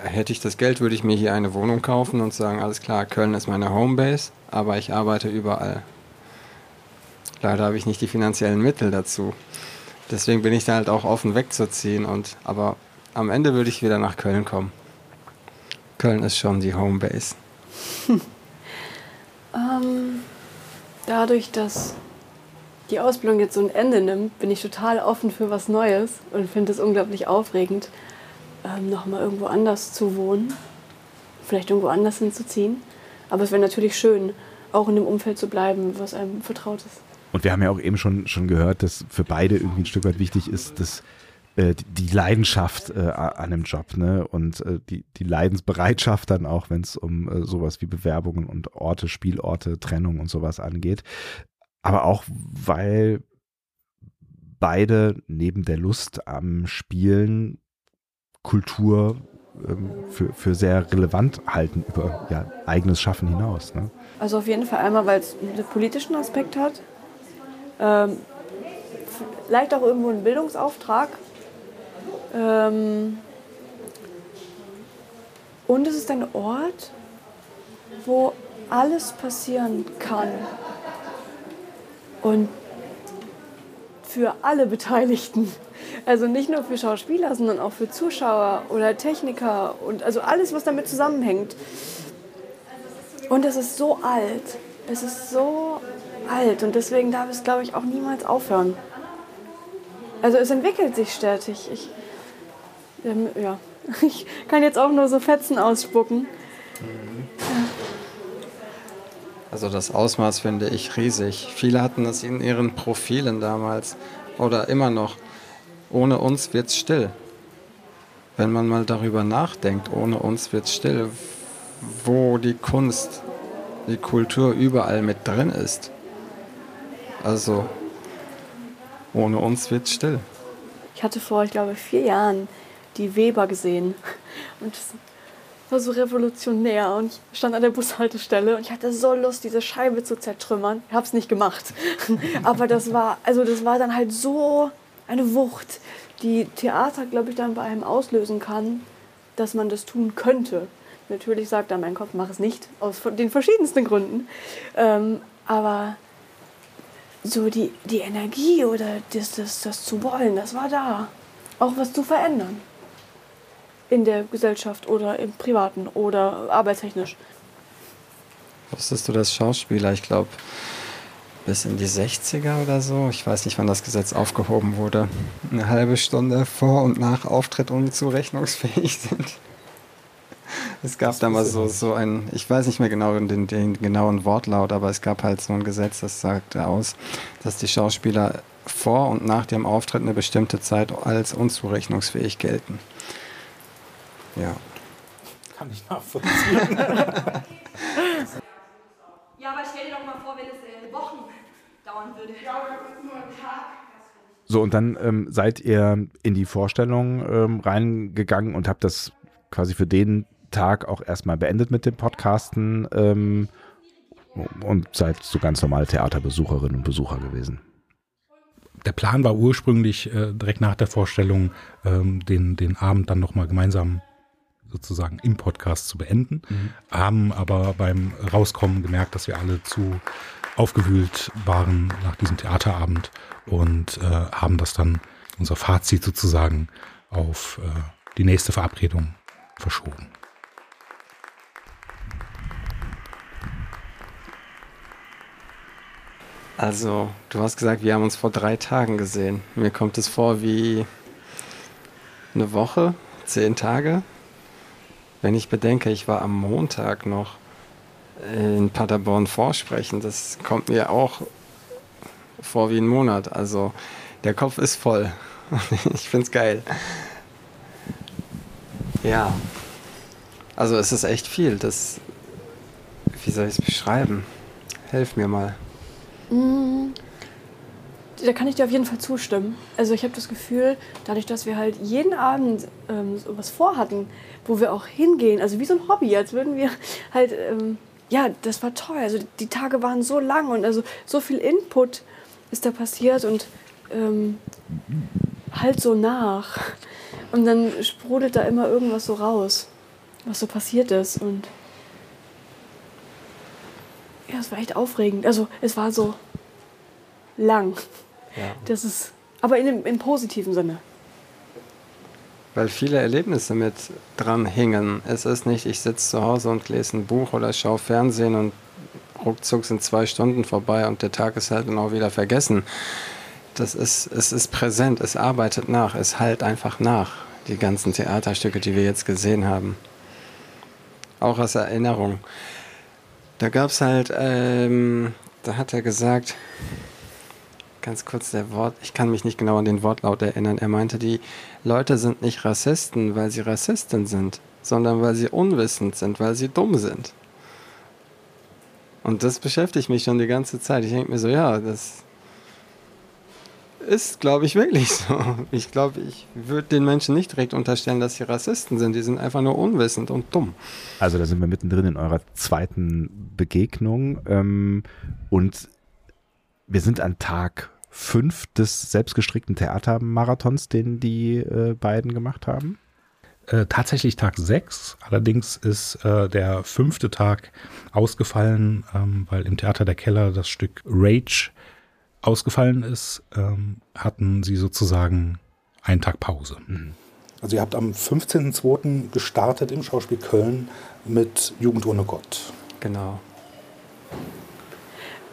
Hätte ich das Geld, würde ich mir hier eine Wohnung kaufen und sagen, alles klar, Köln ist meine Homebase, aber ich arbeite überall. Leider habe ich nicht die finanziellen Mittel dazu. Deswegen bin ich da halt auch offen wegzuziehen. Und, aber am Ende würde ich wieder nach Köln kommen. Köln ist schon die Homebase. Ähm, dadurch, dass die Ausbildung jetzt so ein Ende nimmt, bin ich total offen für was Neues und finde es unglaublich aufregend, ähm, nochmal irgendwo anders zu wohnen. Vielleicht irgendwo anders hinzuziehen. Aber es wäre natürlich schön, auch in dem Umfeld zu bleiben, was einem vertraut ist. Und wir haben ja auch eben schon, schon gehört, dass für beide irgendwie ein Stück weit wichtig ist, dass äh, die Leidenschaft äh, an einem Job ne? und äh, die, die Leidensbereitschaft dann auch, wenn es um äh, sowas wie Bewerbungen und Orte, Spielorte, Trennung und sowas angeht. Aber auch, weil beide neben der Lust am Spielen Kultur ähm, für, für sehr relevant halten über ja, eigenes Schaffen hinaus. Ne? Also auf jeden Fall einmal, weil es einen politischen Aspekt hat. Ähm, vielleicht auch irgendwo einen Bildungsauftrag. Ähm, und es ist ein Ort, wo alles passieren kann. Und für alle Beteiligten. Also nicht nur für Schauspieler, sondern auch für Zuschauer oder Techniker und also alles, was damit zusammenhängt. Und es ist so alt. Es ist so alt und deswegen darf es, glaube ich, auch niemals aufhören. Also es entwickelt sich stetig. Ich, ähm, ja, ich kann jetzt auch nur so Fetzen ausspucken. Also das Ausmaß finde ich riesig. Viele hatten es in ihren Profilen damals oder immer noch. Ohne uns wird's still. Wenn man mal darüber nachdenkt, ohne uns wird's still, wo die Kunst, die Kultur überall mit drin ist. Also ohne uns wird's still. Ich hatte vor, ich glaube, vier Jahren die Weber gesehen. Und war so revolutionär. Und ich stand an der Bushaltestelle und ich hatte so Lust, diese Scheibe zu zertrümmern. Ich habe es nicht gemacht. Aber das war, also das war dann halt so eine Wucht, die Theater, glaube ich, dann bei einem auslösen kann, dass man das tun könnte. Natürlich sagt dann mein Kopf, mach es nicht, aus den verschiedensten Gründen. Ähm, aber so die, die Energie oder das, das, das zu wollen, das war da. Auch was zu verändern. In der Gesellschaft oder im Privaten oder arbeitstechnisch. Wusstest du, dass Schauspieler, ich glaube, bis in die 60er oder so, ich weiß nicht, wann das Gesetz aufgehoben wurde, eine halbe Stunde vor und nach Auftritt unzurechnungsfähig sind? Es gab da mal so, so ein, ich weiß nicht mehr genau den, den genauen Wortlaut, aber es gab halt so ein Gesetz, das sagte aus, dass die Schauspieler vor und nach dem Auftritt eine bestimmte Zeit als unzurechnungsfähig gelten. Ja. Kann ich nachvollziehen. Ja, aber stell dir doch mal vor, wenn es äh, Wochen dauern würde. Ja, oder nur einen Tag. So, und dann ähm, seid ihr in die Vorstellung ähm, reingegangen und habt das quasi für den Tag auch erstmal beendet mit dem Podcasten ähm, und seid so ganz normale Theaterbesucherinnen und Besucher gewesen. Der Plan war ursprünglich äh, direkt nach der Vorstellung ähm, den, den Abend dann nochmal gemeinsam sozusagen im Podcast zu beenden, mhm. haben aber beim Rauskommen gemerkt, dass wir alle zu aufgewühlt waren nach diesem Theaterabend und äh, haben das dann, unser Fazit sozusagen, auf äh, die nächste Verabredung verschoben. Also, du hast gesagt, wir haben uns vor drei Tagen gesehen. Mir kommt es vor wie eine Woche, zehn Tage. Wenn ich bedenke, ich war am Montag noch in Paderborn vorsprechen, das kommt mir auch vor wie ein Monat. Also, der Kopf ist voll. Ich find's geil. Ja. Also, es ist echt viel. Das, wie soll ich es beschreiben? Helf mir mal. Da kann ich dir auf jeden Fall zustimmen. Also ich habe das Gefühl, dadurch, dass wir halt jeden Abend ähm, so was vorhatten, wo wir auch hingehen, also wie so ein Hobby, als würden wir halt, ähm, ja, das war toll. Also die Tage waren so lang und also so viel Input ist da passiert und ähm, halt so nach. Und dann sprudelt da immer irgendwas so raus, was so passiert ist. Und ja, es war echt aufregend. Also es war so lang. Ja. Das ist, aber in im positiven Sinne. Weil viele Erlebnisse mit dran hingen. Es ist nicht, ich sitze zu Hause und lese ein Buch oder schaue Fernsehen und ruckzuck sind zwei Stunden vorbei und der Tag ist halt dann auch wieder vergessen. Das ist, es ist präsent, es arbeitet nach, es halt einfach nach, die ganzen Theaterstücke, die wir jetzt gesehen haben. Auch als Erinnerung. Da gab es halt, ähm, da hat er gesagt, ganz kurz der Wort, ich kann mich nicht genau an den Wortlaut erinnern. Er meinte, die Leute sind nicht Rassisten, weil sie Rassisten sind, sondern weil sie unwissend sind, weil sie dumm sind. Und das beschäftigt mich schon die ganze Zeit. Ich denke mir so, ja, das ist, glaube ich, wirklich so. Ich glaube, ich würde den Menschen nicht direkt unterstellen, dass sie Rassisten sind. Die sind einfach nur unwissend und dumm. Also da sind wir mittendrin in eurer zweiten Begegnung ähm, und wir sind an Tag fünf des selbstgestrickten Theatermarathons, den die äh, beiden gemacht haben. Äh, tatsächlich Tag 6. Allerdings ist äh, der fünfte Tag ausgefallen, ähm, weil im Theater der Keller das Stück Rage ausgefallen ist. Ähm, hatten sie sozusagen einen Tag Pause. Also ihr habt am 15.02. gestartet im Schauspiel Köln mit Jugend ohne Gott. Genau.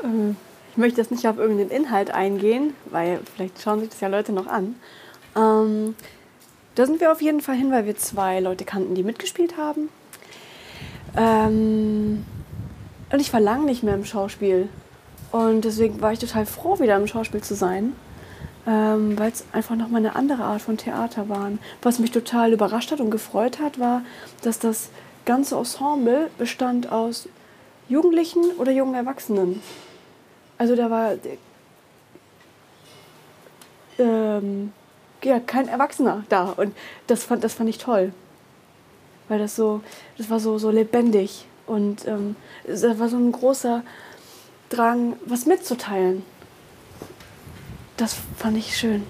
Ähm, Ich möchte jetzt nicht auf irgendeinen Inhalt eingehen, weil vielleicht schauen sich das ja Leute noch an. Ähm, da sind wir auf jeden Fall hin, weil wir zwei Leute kannten, die mitgespielt haben. Ähm, und ich war lange nicht mehr im Schauspiel. Und deswegen war ich total froh, wieder im Schauspiel zu sein, ähm, weil es einfach nochmal eine andere Art von Theater war. Was mich total überrascht hat und gefreut hat, war, dass das ganze Ensemble bestand aus Jugendlichen oder jungen Erwachsenen. Also da war ähm, ja, kein Erwachsener da und das fand, das fand ich toll. Weil das so, das war so, so lebendig und ähm, es war so ein großer Drang, was mitzuteilen. Das fand ich schön,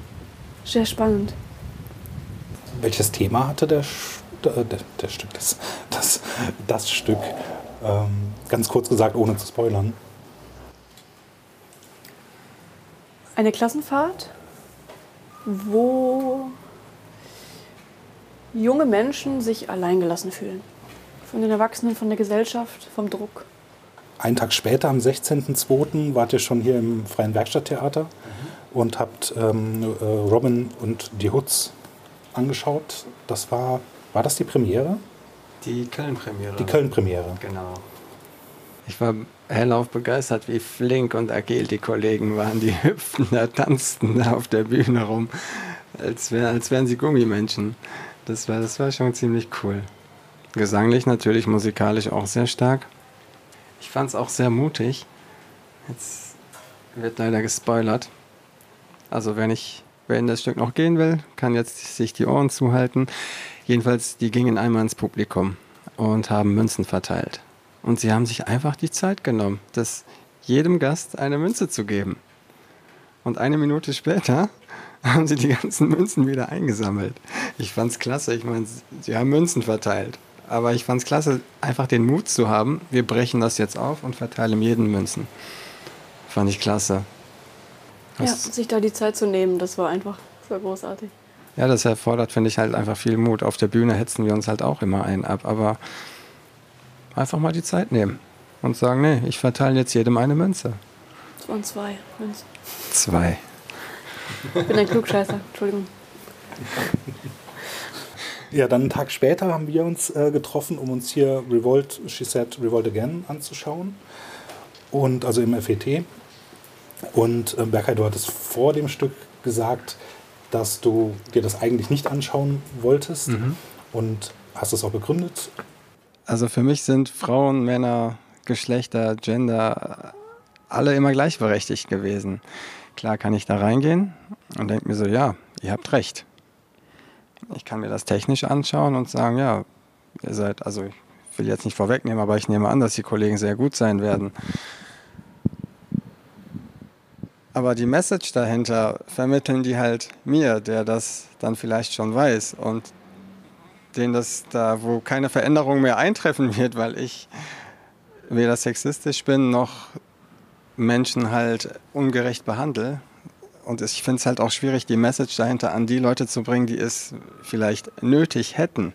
sehr spannend. Welches Thema hatte der, der, der Stück, das, das, das Stück? Ähm, ganz kurz gesagt, ohne zu spoilern. Eine Klassenfahrt, wo junge Menschen sich alleingelassen fühlen. Von den Erwachsenen, von der Gesellschaft, vom Druck. Einen Tag später, am 16.02., wart ihr schon hier im Freien Werkstatttheater und habt ähm, äh, Robin und die Hoods angeschaut. Das war, war das die Premiere? Die Köln-Premiere. Die Köln-Premiere. Genau. Ich war hellauf begeistert, wie flink und agil die Kollegen waren. Die hüpften da, tanzten da auf der Bühne rum, als, wär, als wären sie Gummimenschen. Das war, das war schon ziemlich cool. Gesanglich natürlich, musikalisch auch sehr stark. Ich fand es auch sehr mutig. Jetzt wird leider gespoilert. Also wenn ich, wer in das Stück noch gehen will, kann jetzt sich die Ohren zuhalten. Jedenfalls, die gingen einmal ins Publikum und haben Münzen verteilt. Und sie haben sich einfach die Zeit genommen, das jedem Gast eine Münze zu geben. Und eine Minute später haben sie die ganzen Münzen wieder eingesammelt. Ich fand's klasse. Ich meine, sie haben Münzen verteilt. Aber ich fand's klasse, einfach den Mut zu haben, wir brechen das jetzt auf und verteilen jeden Münzen. Fand ich klasse. Ja, Das, sich da die Zeit zu nehmen, das war einfach, das war großartig. ja, das erfordert, finde ich, halt einfach viel Mut. Auf der Bühne hetzen wir uns halt auch immer einen ab, aber einfach mal die Zeit nehmen und sagen, nee, ich verteile jetzt jedem eine Münze. Es waren zwei. Zwei. Ich bin ein Klugscheißer, Entschuldigung. Ja, dann einen Tag später haben wir uns äh, getroffen, um uns hier Revolt, She Said Revolt Again anzuschauen. Und also im FET. Und äh, Berkay, du hattest vor dem Stück gesagt, dass du dir das eigentlich nicht anschauen wolltest Mhm. und hast es auch begründet. Also für mich sind Frauen, Männer, Geschlechter, Gender alle immer gleichberechtigt gewesen. Klar kann ich da reingehen und denke mir so, ja, ihr habt recht. Ich kann mir das technisch anschauen und sagen, ja, ihr seid, also ich will jetzt nicht vorwegnehmen, aber ich nehme an, dass die Kollegen sehr gut sein werden. Aber die Message dahinter vermitteln die halt mir, der das dann vielleicht schon weiß und den das da, wo keine Veränderung mehr eintreffen wird, weil ich weder sexistisch bin noch Menschen halt ungerecht behandle. Und ich finde es halt auch schwierig, die Message dahinter an die Leute zu bringen, die es vielleicht nötig hätten.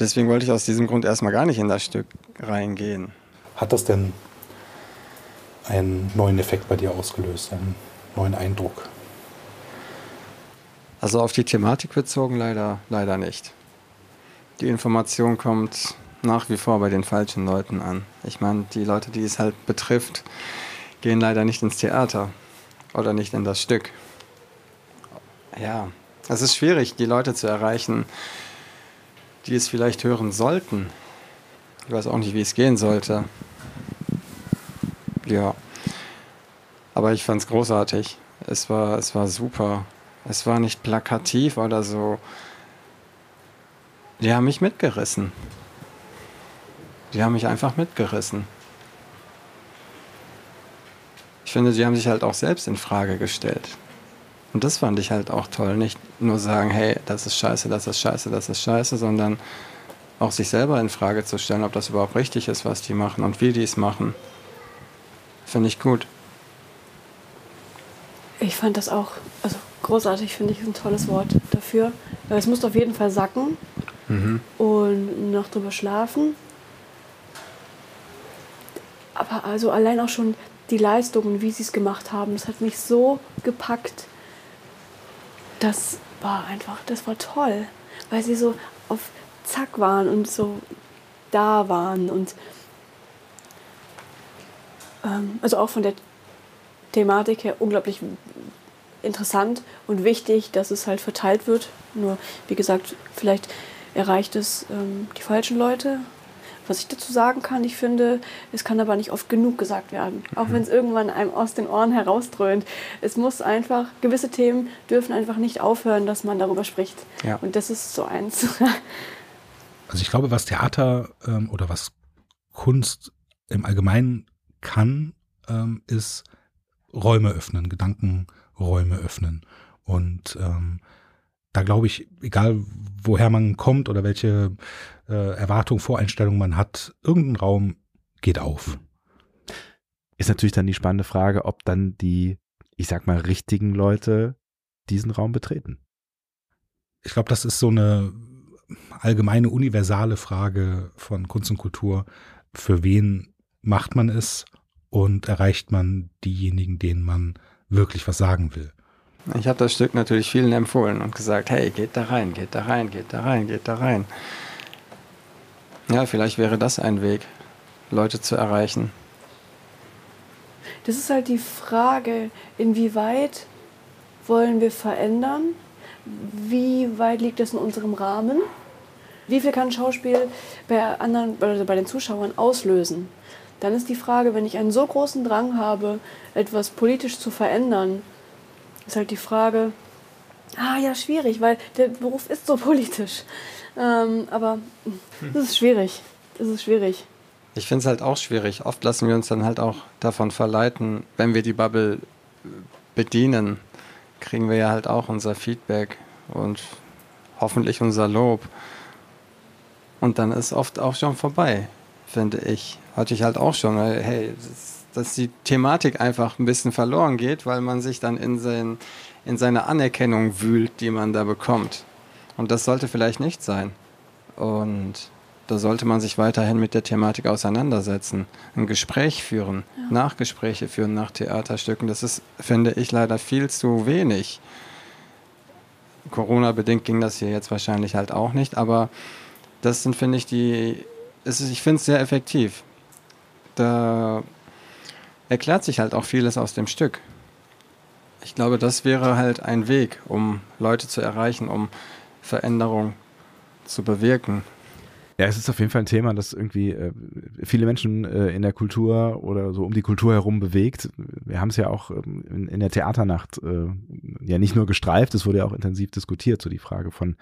Deswegen wollte ich aus diesem Grund erstmal gar nicht in das Stück reingehen. Hat das denn einen neuen Effekt bei dir ausgelöst, einen neuen Eindruck? Also auf die Thematik bezogen leider, leider nicht. Die Information kommt nach wie vor bei den falschen Leuten an. Ich meine, die Leute, die es halt betrifft, gehen leider nicht ins Theater oder nicht in das Stück. Ja, es ist schwierig, die Leute zu erreichen, die es vielleicht hören sollten. Ich weiß auch nicht, wie es gehen sollte. Ja. Aber ich fand es großartig. Es war, es war super. Es war nicht plakativ oder so. Die haben mich mitgerissen. Die haben mich einfach mitgerissen. Ich finde, die haben sich halt auch selbst in Frage gestellt. Und das fand ich halt auch toll. Nicht nur sagen, hey, das ist scheiße, das ist scheiße, das ist scheiße, sondern auch sich selber in Frage zu stellen, ob das überhaupt richtig ist, was die machen und wie die es machen. Finde ich gut. Ich fand das auch, also großartig finde ich ist ein tolles Wort dafür. Es muss auf jeden Fall sacken Mhm. und Nacht drüber schlafen. Aber also allein auch schon die Leistungen, wie sie es gemacht haben, das hat mich so gepackt. Das war einfach, das war toll, weil sie so auf Zack waren und so da waren und ähm, also auch von der Thematik her unglaublich interessant und wichtig, dass es halt verteilt wird. Nur, wie gesagt, vielleicht erreicht es ähm, die falschen Leute. Was ich dazu sagen kann, ich finde, es kann aber nicht oft genug gesagt werden. Auch wenn es irgendwann einem aus den Ohren herausdröhnt. Es muss einfach, gewisse Themen dürfen einfach nicht aufhören, dass man darüber spricht. Ja. Und das ist so eins. Also ich glaube, was Theater ähm, oder was Kunst im Allgemeinen kann, ähm, ist Räume öffnen, Gedankenräume öffnen. Und ähm, da glaube ich, egal woher man kommt oder welche äh, Erwartung, Voreinstellung man hat, irgendein Raum geht auf. Ist natürlich dann die spannende Frage, ob dann die, ich sag mal, richtigen Leute diesen Raum betreten. Ich glaube, das ist so eine allgemeine, universale Frage von Kunst und Kultur. Für wen macht man es und erreicht man diejenigen, denen man wirklich was sagen will? Ich habe das Stück natürlich vielen empfohlen und gesagt, hey, geht da rein, geht da rein, geht da rein, geht da rein. Ja, vielleicht wäre das ein Weg, Leute zu erreichen. Das ist halt die Frage, inwieweit wollen wir verändern? Wie weit liegt das in unserem Rahmen? Wie viel kann Schauspiel bei anderen, also bei den Zuschauern auslösen? Dann ist die Frage, wenn ich einen so großen Drang habe, etwas politisch zu verändern, ist halt die Frage, ah ja, schwierig, weil der Beruf ist so politisch. Ähm, aber das ist schwierig. Das ist schwierig. Ich finde es halt auch schwierig. Oft lassen wir uns dann halt auch davon verleiten, wenn wir die Bubble äh, bedienen, kriegen wir ja halt auch unser Feedback und hoffentlich unser Lob. Und dann ist oft auch schon vorbei, finde ich. Hatte ich halt auch schon, hey, dass, dass die Thematik einfach ein bisschen verloren geht, weil man sich dann in, sein, in seine Anerkennung wühlt, die man da bekommt. Und das sollte vielleicht nicht sein. Und da sollte man sich weiterhin mit der Thematik auseinandersetzen, ein Gespräch führen, ja. Nachgespräche führen nach Theaterstücken. Das ist, finde ich, leider viel zu wenig. Corona-bedingt ging das hier jetzt wahrscheinlich halt auch nicht, aber das sind, finde ich, die. Ist, ich finde es sehr effektiv. Da erklärt sich halt auch vieles aus dem Stück. Ich glaube, das wäre halt ein Weg, um Leute zu erreichen, um Veränderung zu bewirken. Ja, es ist auf jeden Fall ein Thema, das irgendwie äh, viele Menschen äh, in der Kultur oder so um die Kultur herum bewegt. Wir haben es ja auch ähm, in, in, der Theaternacht äh, ja nicht nur gestreift, es wurde ja auch intensiv diskutiert, so die Frage von,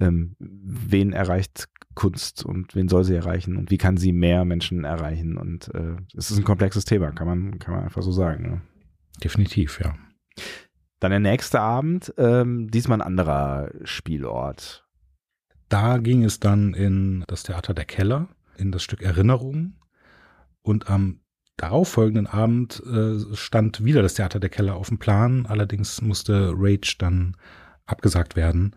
ähm, wen erreicht Kunst und wen soll sie erreichen und wie kann sie mehr Menschen erreichen. Und äh, es ist ein komplexes Thema, kann man, kann man einfach so sagen. Ne? Definitiv, ja. Dann der nächste Abend, ähm, diesmal ein anderer Spielort. Da ging es dann in das Theater der Keller, in das Stück Erinnerung. Und am darauffolgenden Abend äh, stand wieder das Theater der Keller auf dem Plan. Allerdings musste Rage dann abgesagt werden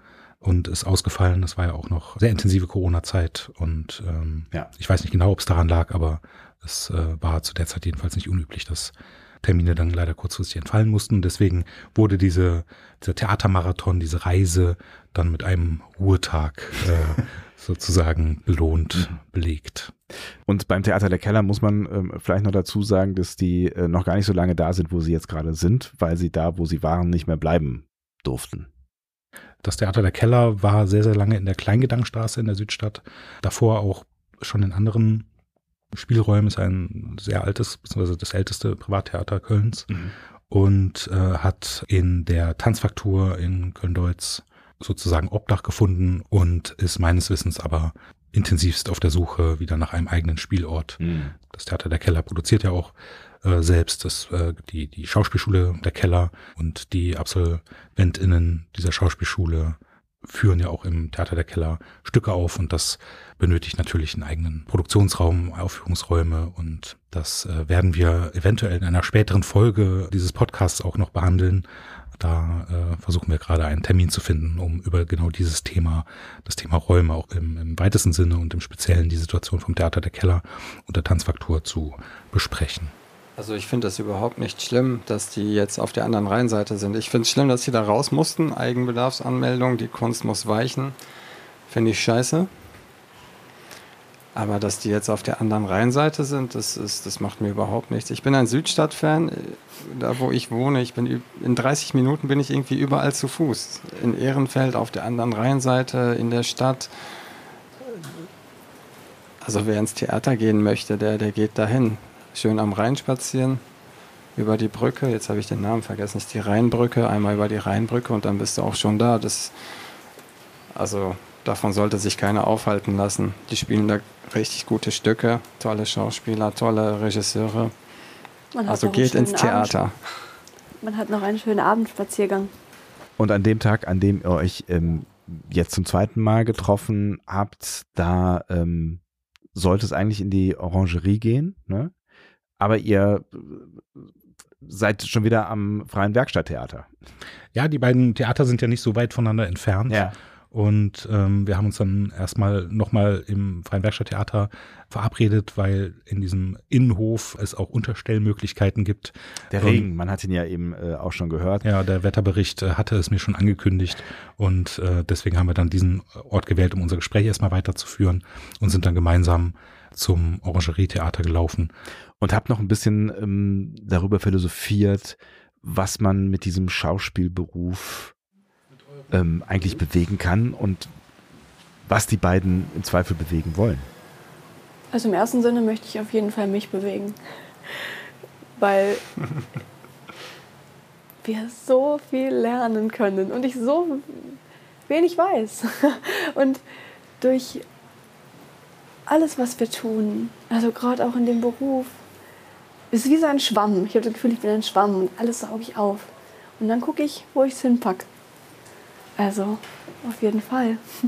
und ist ausgefallen. Das war ja auch noch sehr intensive Corona-Zeit. Und ähm, ja. ich weiß nicht genau, ob es daran lag, aber es äh, war zu der Zeit jedenfalls nicht unüblich, dass Termine dann leider kurzfristig entfallen mussten. Deswegen wurde diese, dieser Theatermarathon, diese Reise dann mit einem Ruhetag äh, sozusagen belohnt, mhm. belegt. Und beim Theater der Keller muss man ähm, vielleicht noch dazu sagen, dass die äh, noch gar nicht so lange da sind, wo sie jetzt gerade sind, weil sie da, wo sie waren, nicht mehr bleiben durften. Das Theater der Keller war sehr, sehr lange in der Kleingedankstraße in der Südstadt. Davor auch schon in anderen Spielräumen. Ist ein sehr altes, beziehungsweise das älteste Privattheater Kölns. Mhm. Und äh, hat in der Tanzfaktur in Köln-Deutz sozusagen Obdach gefunden und ist meines Wissens aber intensivst auf der Suche wieder nach einem eigenen Spielort. Mhm. Das Theater der Keller produziert ja auch äh, selbst das, äh, die, die Schauspielschule der Keller und die AbsolventInnen dieser Schauspielschule führen ja auch im Theater der Keller Stücke auf und das benötigt natürlich einen eigenen Produktionsraum, Aufführungsräume und das äh, werden wir eventuell in einer späteren Folge dieses Podcasts auch noch behandeln. Da äh, versuchen wir gerade einen Termin zu finden, um über genau dieses Thema, das Thema Räume auch im, im weitesten Sinne und im Speziellen die Situation vom Theater der Keller und der Tanzfaktur zu besprechen. Also ich finde das überhaupt nicht schlimm, dass die jetzt auf der anderen Rheinseite sind. Ich finde es schlimm, dass sie da raus mussten. Eigenbedarfsanmeldung, die Kunst muss weichen. Finde ich scheiße. Aber dass die jetzt auf der anderen Rheinseite sind, das, ist, das macht mir überhaupt nichts. Ich bin ein Südstadt-Fan, da wo ich wohne. Ich bin in 30 Minuten bin ich irgendwie überall zu Fuß. In Ehrenfeld, auf der anderen Rheinseite, in der Stadt. Also wer ins Theater gehen möchte, der, der geht dahin. Schön am Rhein spazieren, über die Brücke. Jetzt habe ich den Namen vergessen. Ist die Rheinbrücke. Einmal über die Rheinbrücke und dann bist du auch schon da. Das, also davon sollte sich keiner aufhalten lassen. Die spielen da richtig gute Stücke, tolle Schauspieler, tolle Regisseure. Also geht ins Theater. Abend. Man hat noch einen schönen Abendspaziergang. Und an dem Tag, an dem ihr euch ähm, jetzt zum zweiten Mal getroffen habt, da ähm, sollte es eigentlich in die Orangerie gehen, ne? Aber ihr seid schon wieder am Freien Werkstatttheater. Ja, die beiden Theater sind ja nicht so weit voneinander entfernt. Ja. Und ähm, wir haben uns dann erstmal nochmal im Freien Werkstatttheater verabredet, weil in diesem Innenhof es auch Unterstellmöglichkeiten gibt. Der Regen, man hat ihn ja eben äh, auch schon gehört. Ja, der Wetterbericht äh, hatte es mir schon angekündigt und äh, deswegen haben wir dann diesen Ort gewählt, um unser Gespräch erstmal weiterzuführen und sind dann gemeinsam zum Orangerie-Theater gelaufen. Und habt noch ein bisschen ähm, darüber philosophiert, was man mit diesem Schauspielberuf ähm, eigentlich bewegen kann und was die beiden im Zweifel bewegen wollen. Also im ersten Sinne möchte ich auf jeden Fall mich bewegen, weil wir so viel lernen können und ich so wenig weiß. Und durch alles, was wir tun, also gerade auch in dem Beruf, ist wie so ein Schwamm. Ich habe das Gefühl, ich bin ein Schwamm und alles sauge ich auf. Und dann gucke ich, wo ich es hinpacke. Also, auf jeden Fall.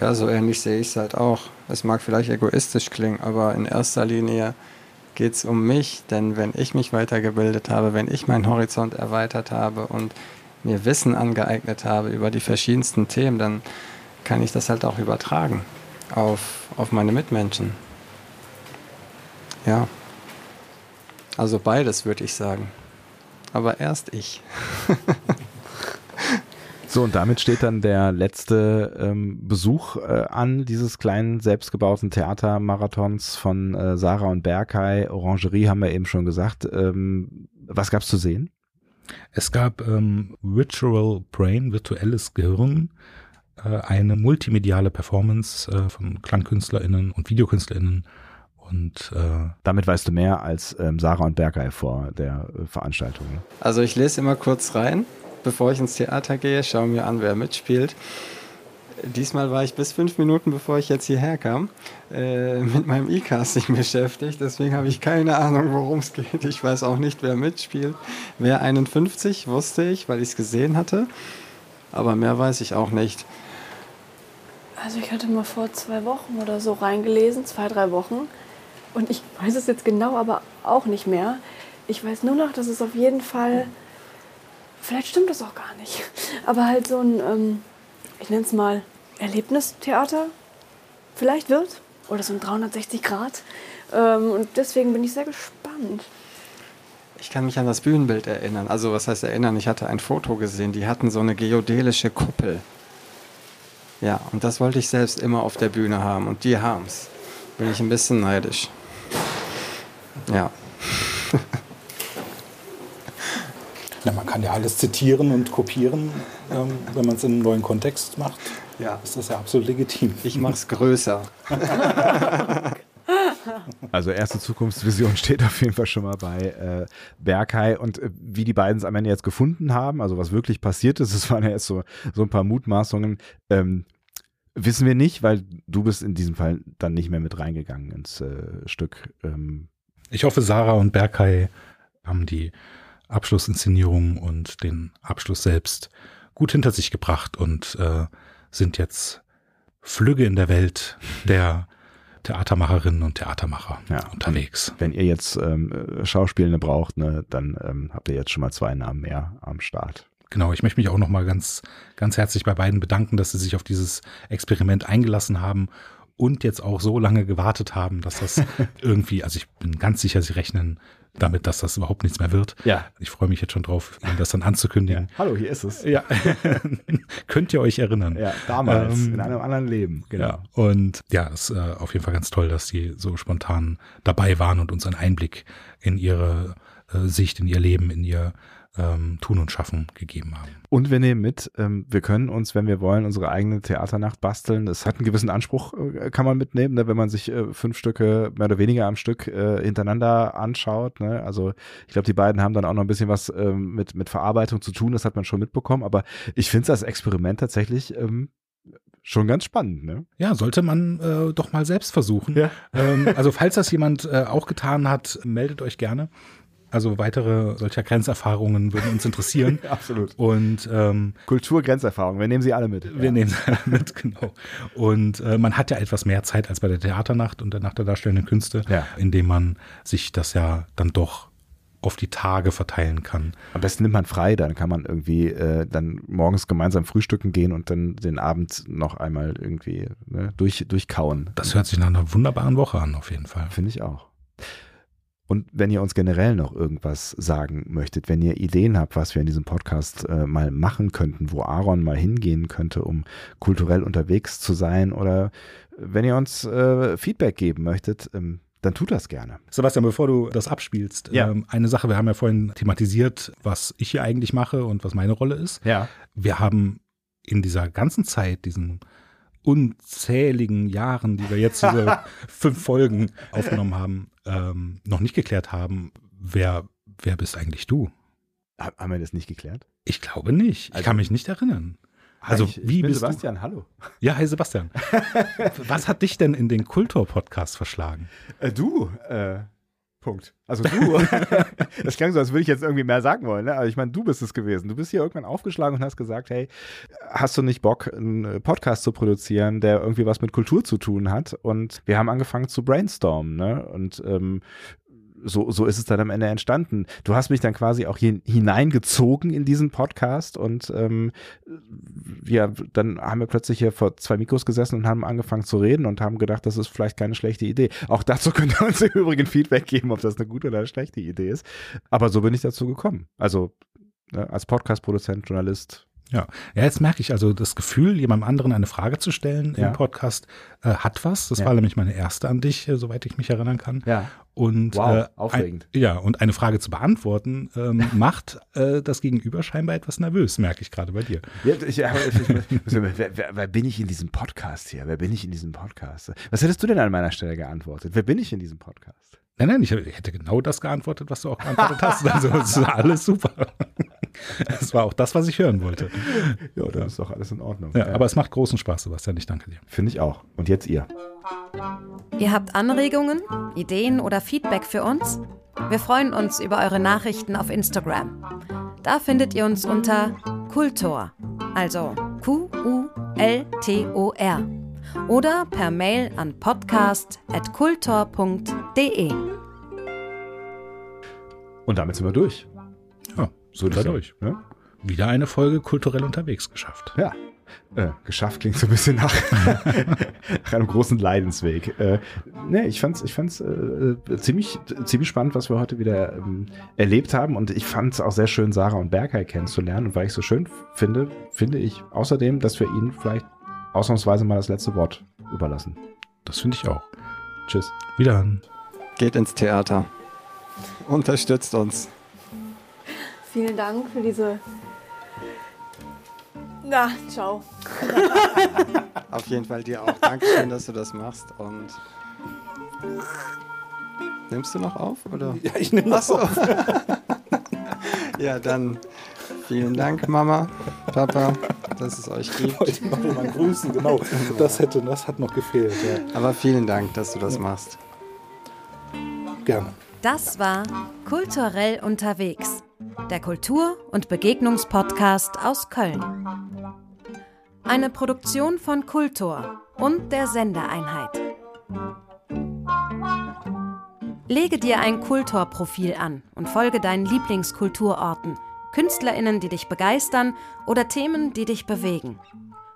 Ja, so ähnlich sehe ich es halt auch. Es mag vielleicht egoistisch klingen, aber in erster Linie geht es um mich. Denn wenn ich mich weitergebildet habe, wenn ich meinen Horizont erweitert habe und mir Wissen angeeignet habe über die verschiedensten Themen, dann kann ich das halt auch übertragen. Auf, auf meine Mitmenschen. Ja. Also beides würde ich sagen. Aber erst ich. So, und damit steht dann der letzte ähm, Besuch äh, an dieses kleinen selbstgebauten Theatermarathons von äh, Sarah und Berkay. Orangerie haben wir eben schon gesagt. Ähm, was gab's zu sehen? Es gab ähm, Virtual Brain, virtuelles Gehirn, eine multimediale Performance äh, von KlangkünstlerInnen und VideokünstlerInnen. Und äh, Damit weißt du mehr als ähm, Sarah und Berkay vor der äh, Veranstaltung. Ne? Also ich lese immer kurz rein, bevor ich ins Theater gehe, schaue mir an, wer mitspielt. Diesmal war ich bis fünf Minuten, bevor ich jetzt hierher kam, äh, mit meinem E-Casting beschäftigt. Deswegen habe ich keine Ahnung, worum es geht. Ich weiß auch nicht, wer mitspielt. Wer 51 wusste ich, weil ich es gesehen hatte. Aber mehr weiß ich auch nicht. Also ich hatte mal vor zwei Wochen oder so reingelesen, zwei, drei Wochen. Und ich weiß es jetzt genau, aber auch nicht mehr. Ich weiß nur noch, dass es auf jeden Fall, vielleicht stimmt das auch gar nicht, aber halt so ein, ähm, ich nenne es mal Erlebnistheater vielleicht wird. Oder so ein 360 Grad. Ähm, und deswegen bin ich sehr gespannt. Ich kann mich an das Bühnenbild erinnern. Also was heißt erinnern? Ich hatte ein Foto gesehen. Die hatten so eine geodelische Kuppel. Ja, und das wollte ich selbst immer auf der Bühne haben. Und die haben's. Bin ich ein bisschen neidisch. Ja. Na, man kann ja alles zitieren und kopieren, ähm, wenn man es in einen neuen Kontext macht. Ja. Ist das ja absolut legitim. Ich mach's größer. Also erste Zukunftsvision steht auf jeden Fall schon mal bei äh, Berkay und äh, wie die beiden es am Ende jetzt gefunden haben, also was wirklich passiert ist, es waren ja jetzt so, so ein paar Mutmaßungen, ähm, wissen wir nicht, weil du bist in diesem Fall dann nicht mehr mit reingegangen ins äh, Stück. Ähm, ich hoffe, Sarah und Berkay haben die Abschlussinszenierung und den Abschluss selbst gut hinter sich gebracht und äh, sind jetzt Flügge in der Welt der Theatermacherinnen und Theatermacher Ja. unterwegs. wenn ihr jetzt ähm, äh, Schauspielende braucht, ne, dann ähm, habt ihr jetzt schon mal zwei Namen mehr am Start. Genau, ich möchte mich auch nochmal ganz, ganz herzlich bei beiden bedanken, dass sie sich auf dieses Experiment eingelassen haben und jetzt auch so lange gewartet haben, dass das irgendwie, also ich bin ganz sicher, sie rechnen damit, dass das überhaupt nichts mehr wird. Ja. Ich freue mich jetzt schon drauf, Ihnen das dann anzukündigen. Hallo, hier ist es. Ja, könnt ihr euch erinnern? Ja, damals, Ähm, in einem anderen Leben. Genau. Ja, und ja, es ist äh, auf jeden Fall ganz toll, dass sie so spontan dabei waren und uns einen Einblick in ihre äh, Sicht, in ihr Leben, in ihr ähm, Tun und Schaffen gegeben haben. Und wir nehmen mit, ähm, wir können uns, wenn wir wollen, unsere eigene Theaternacht basteln. Das hat einen gewissen Anspruch, äh, kann man mitnehmen, ne, wenn man sich äh, fünf Stücke mehr oder weniger am Stück äh, hintereinander anschaut. Ne? Also ich glaube, die beiden haben dann auch noch ein bisschen was ähm, mit, mit Verarbeitung zu tun, das hat man schon mitbekommen. Aber ich finde es als Experiment tatsächlich ähm, schon ganz spannend. Ne? Ja, sollte man äh, doch mal selbst versuchen. Ja. Ähm, also falls das jemand äh, auch getan hat, meldet euch gerne. Also weitere solcher Grenzerfahrungen würden uns interessieren. Absolut. Und ähm, Kulturgrenzerfahrung, wir nehmen sie alle mit. Wir Ja. nehmen es mit, genau. Und äh, man hat ja etwas mehr Zeit als bei der Theaternacht und der Nacht der darstellenden Künste, Ja. indem man sich das ja dann doch auf die Tage verteilen kann. Am besten nimmt man frei, dann kann man irgendwie äh, dann morgens gemeinsam frühstücken gehen und dann den Abend noch einmal irgendwie ne, durch, durchkauen. Das hört sich nach einer wunderbaren Woche an, auf jeden Fall. Finde ich auch. Und wenn ihr uns generell noch irgendwas sagen möchtet, wenn ihr Ideen habt, was wir in diesem Podcast äh, mal machen könnten, wo Aaron mal hingehen könnte, um kulturell unterwegs zu sein, oder wenn ihr uns äh, Feedback geben möchtet, ähm, dann tut das gerne. Sebastian, bevor du das abspielst, Ja. ähm, eine Sache, wir haben ja vorhin thematisiert, was ich hier eigentlich mache und was meine Rolle ist. Ja. Wir haben in dieser ganzen Zeit, diesen unzähligen Jahren, die wir jetzt diese fünf Folgen aufgenommen haben, ähm, noch nicht geklärt haben, wer, wer bist eigentlich du? Ha- Haben wir das nicht geklärt? Ich glaube nicht. Ich Also- kann mich nicht erinnern. Also, ich, wie ich bin bist Sebastian, hallo. du? Ja, hi Sebastian. Was hat dich denn in den Kultur-Podcast verschlagen? Äh, du, äh, Punkt. Also du. das klang so, als würde ich jetzt irgendwie mehr sagen wollen. Ne? Aber ich meine, du bist es gewesen. Du bist hier irgendwann aufgeschlagen und hast gesagt, hey, hast du nicht Bock, einen Podcast zu produzieren, der irgendwie was mit Kultur zu tun hat? Und wir haben angefangen zu brainstormen. Ne? Und ähm, so, so ist es dann am Ende entstanden. Du hast mich dann quasi auch hin, hineingezogen in diesen Podcast und ähm, ja, dann haben wir plötzlich hier vor zwei Mikros gesessen und haben angefangen zu reden und haben gedacht, das ist vielleicht keine schlechte Idee. Auch dazu könnt ihr uns im Übrigen Feedback geben, ob das eine gute oder eine schlechte Idee ist. Aber so bin ich dazu gekommen. Also ne, als Podcast-Produzent, Journalist, Ja. ja, jetzt merke ich also das Gefühl, jemandem anderen eine Frage zu stellen Ja. im Podcast äh, hat was. Das Ja. war nämlich meine erste an dich, äh, soweit ich mich erinnern kann. Ja. Und, Wow, äh, aufregend. Ein, ja, und eine Frage zu beantworten ähm, macht äh, das Gegenüber scheinbar etwas nervös, merke ich gerade bei dir. Ja, ich, ich, ich, wer, wer, wer bin ich in diesem Podcast hier? Wer bin ich in diesem Podcast? Was hättest du denn an meiner Stelle geantwortet? Wer bin ich in diesem Podcast? Nein, nein, ich hätte genau das geantwortet, was du auch geantwortet hast. Also es ist alles super. Das war auch das, was ich hören wollte. Ja, dann ist doch alles in Ordnung. Ja, aber es macht großen Spaß, Sebastian. Ich danke dir. Finde ich auch. Und jetzt ihr. Ihr habt Anregungen, Ideen oder Feedback für uns? Wir freuen uns über eure Nachrichten auf Instagram. Da findet ihr uns unter Kultor, also Q-U-L-T-O-R. Oder per Mail an podcast.kultor.de. Und damit sind wir durch. Ja, So sind wir durch. Ne? Wieder eine Folge kulturell unterwegs geschafft. Ja. Äh, geschafft klingt so ein bisschen nach, nach einem großen Leidensweg. Äh, nee, ich fand's, ich fand's äh, ziemlich, ziemlich spannend, was wir heute wieder ähm, erlebt haben. Und ich fand es auch sehr schön, Sarah und Berkay kennenzulernen. Und weil ich so schön finde, finde ich außerdem, dass wir ihnen vielleicht ausnahmsweise mal das letzte Wort überlassen. Das finde ich auch. Tschüss. Wiederhören. Geht ins Theater. Unterstützt uns. Vielen Dank für diese. Na, ciao. Auf jeden Fall dir auch. Dankeschön, dass du das machst. Und nimmst du noch auf? Oder? Ja, ich nehme das Achso. ja, dann vielen Dank, Mama, Papa, dass es euch gibt. Heute noch jemand grüßen, genau. Das hätte, das hat noch gefehlt. Ja. Aber vielen Dank, dass du das machst. Gerne. Das war Kulturell unterwegs, der Kultur- und Begegnungspodcast aus Köln. Eine Produktion von Kultor und der Sendeeinheit. Lege dir ein Kultor-Profil an und folge deinen Lieblingskulturorten, KünstlerInnen, die dich begeistern oder Themen, die dich bewegen.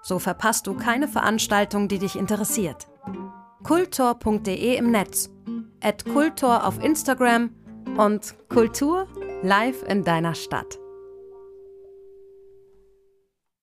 So verpasst du keine Veranstaltung, die dich interessiert. kultor.de im Netz, at Kultor auf Instagram und Kultur live in deiner Stadt.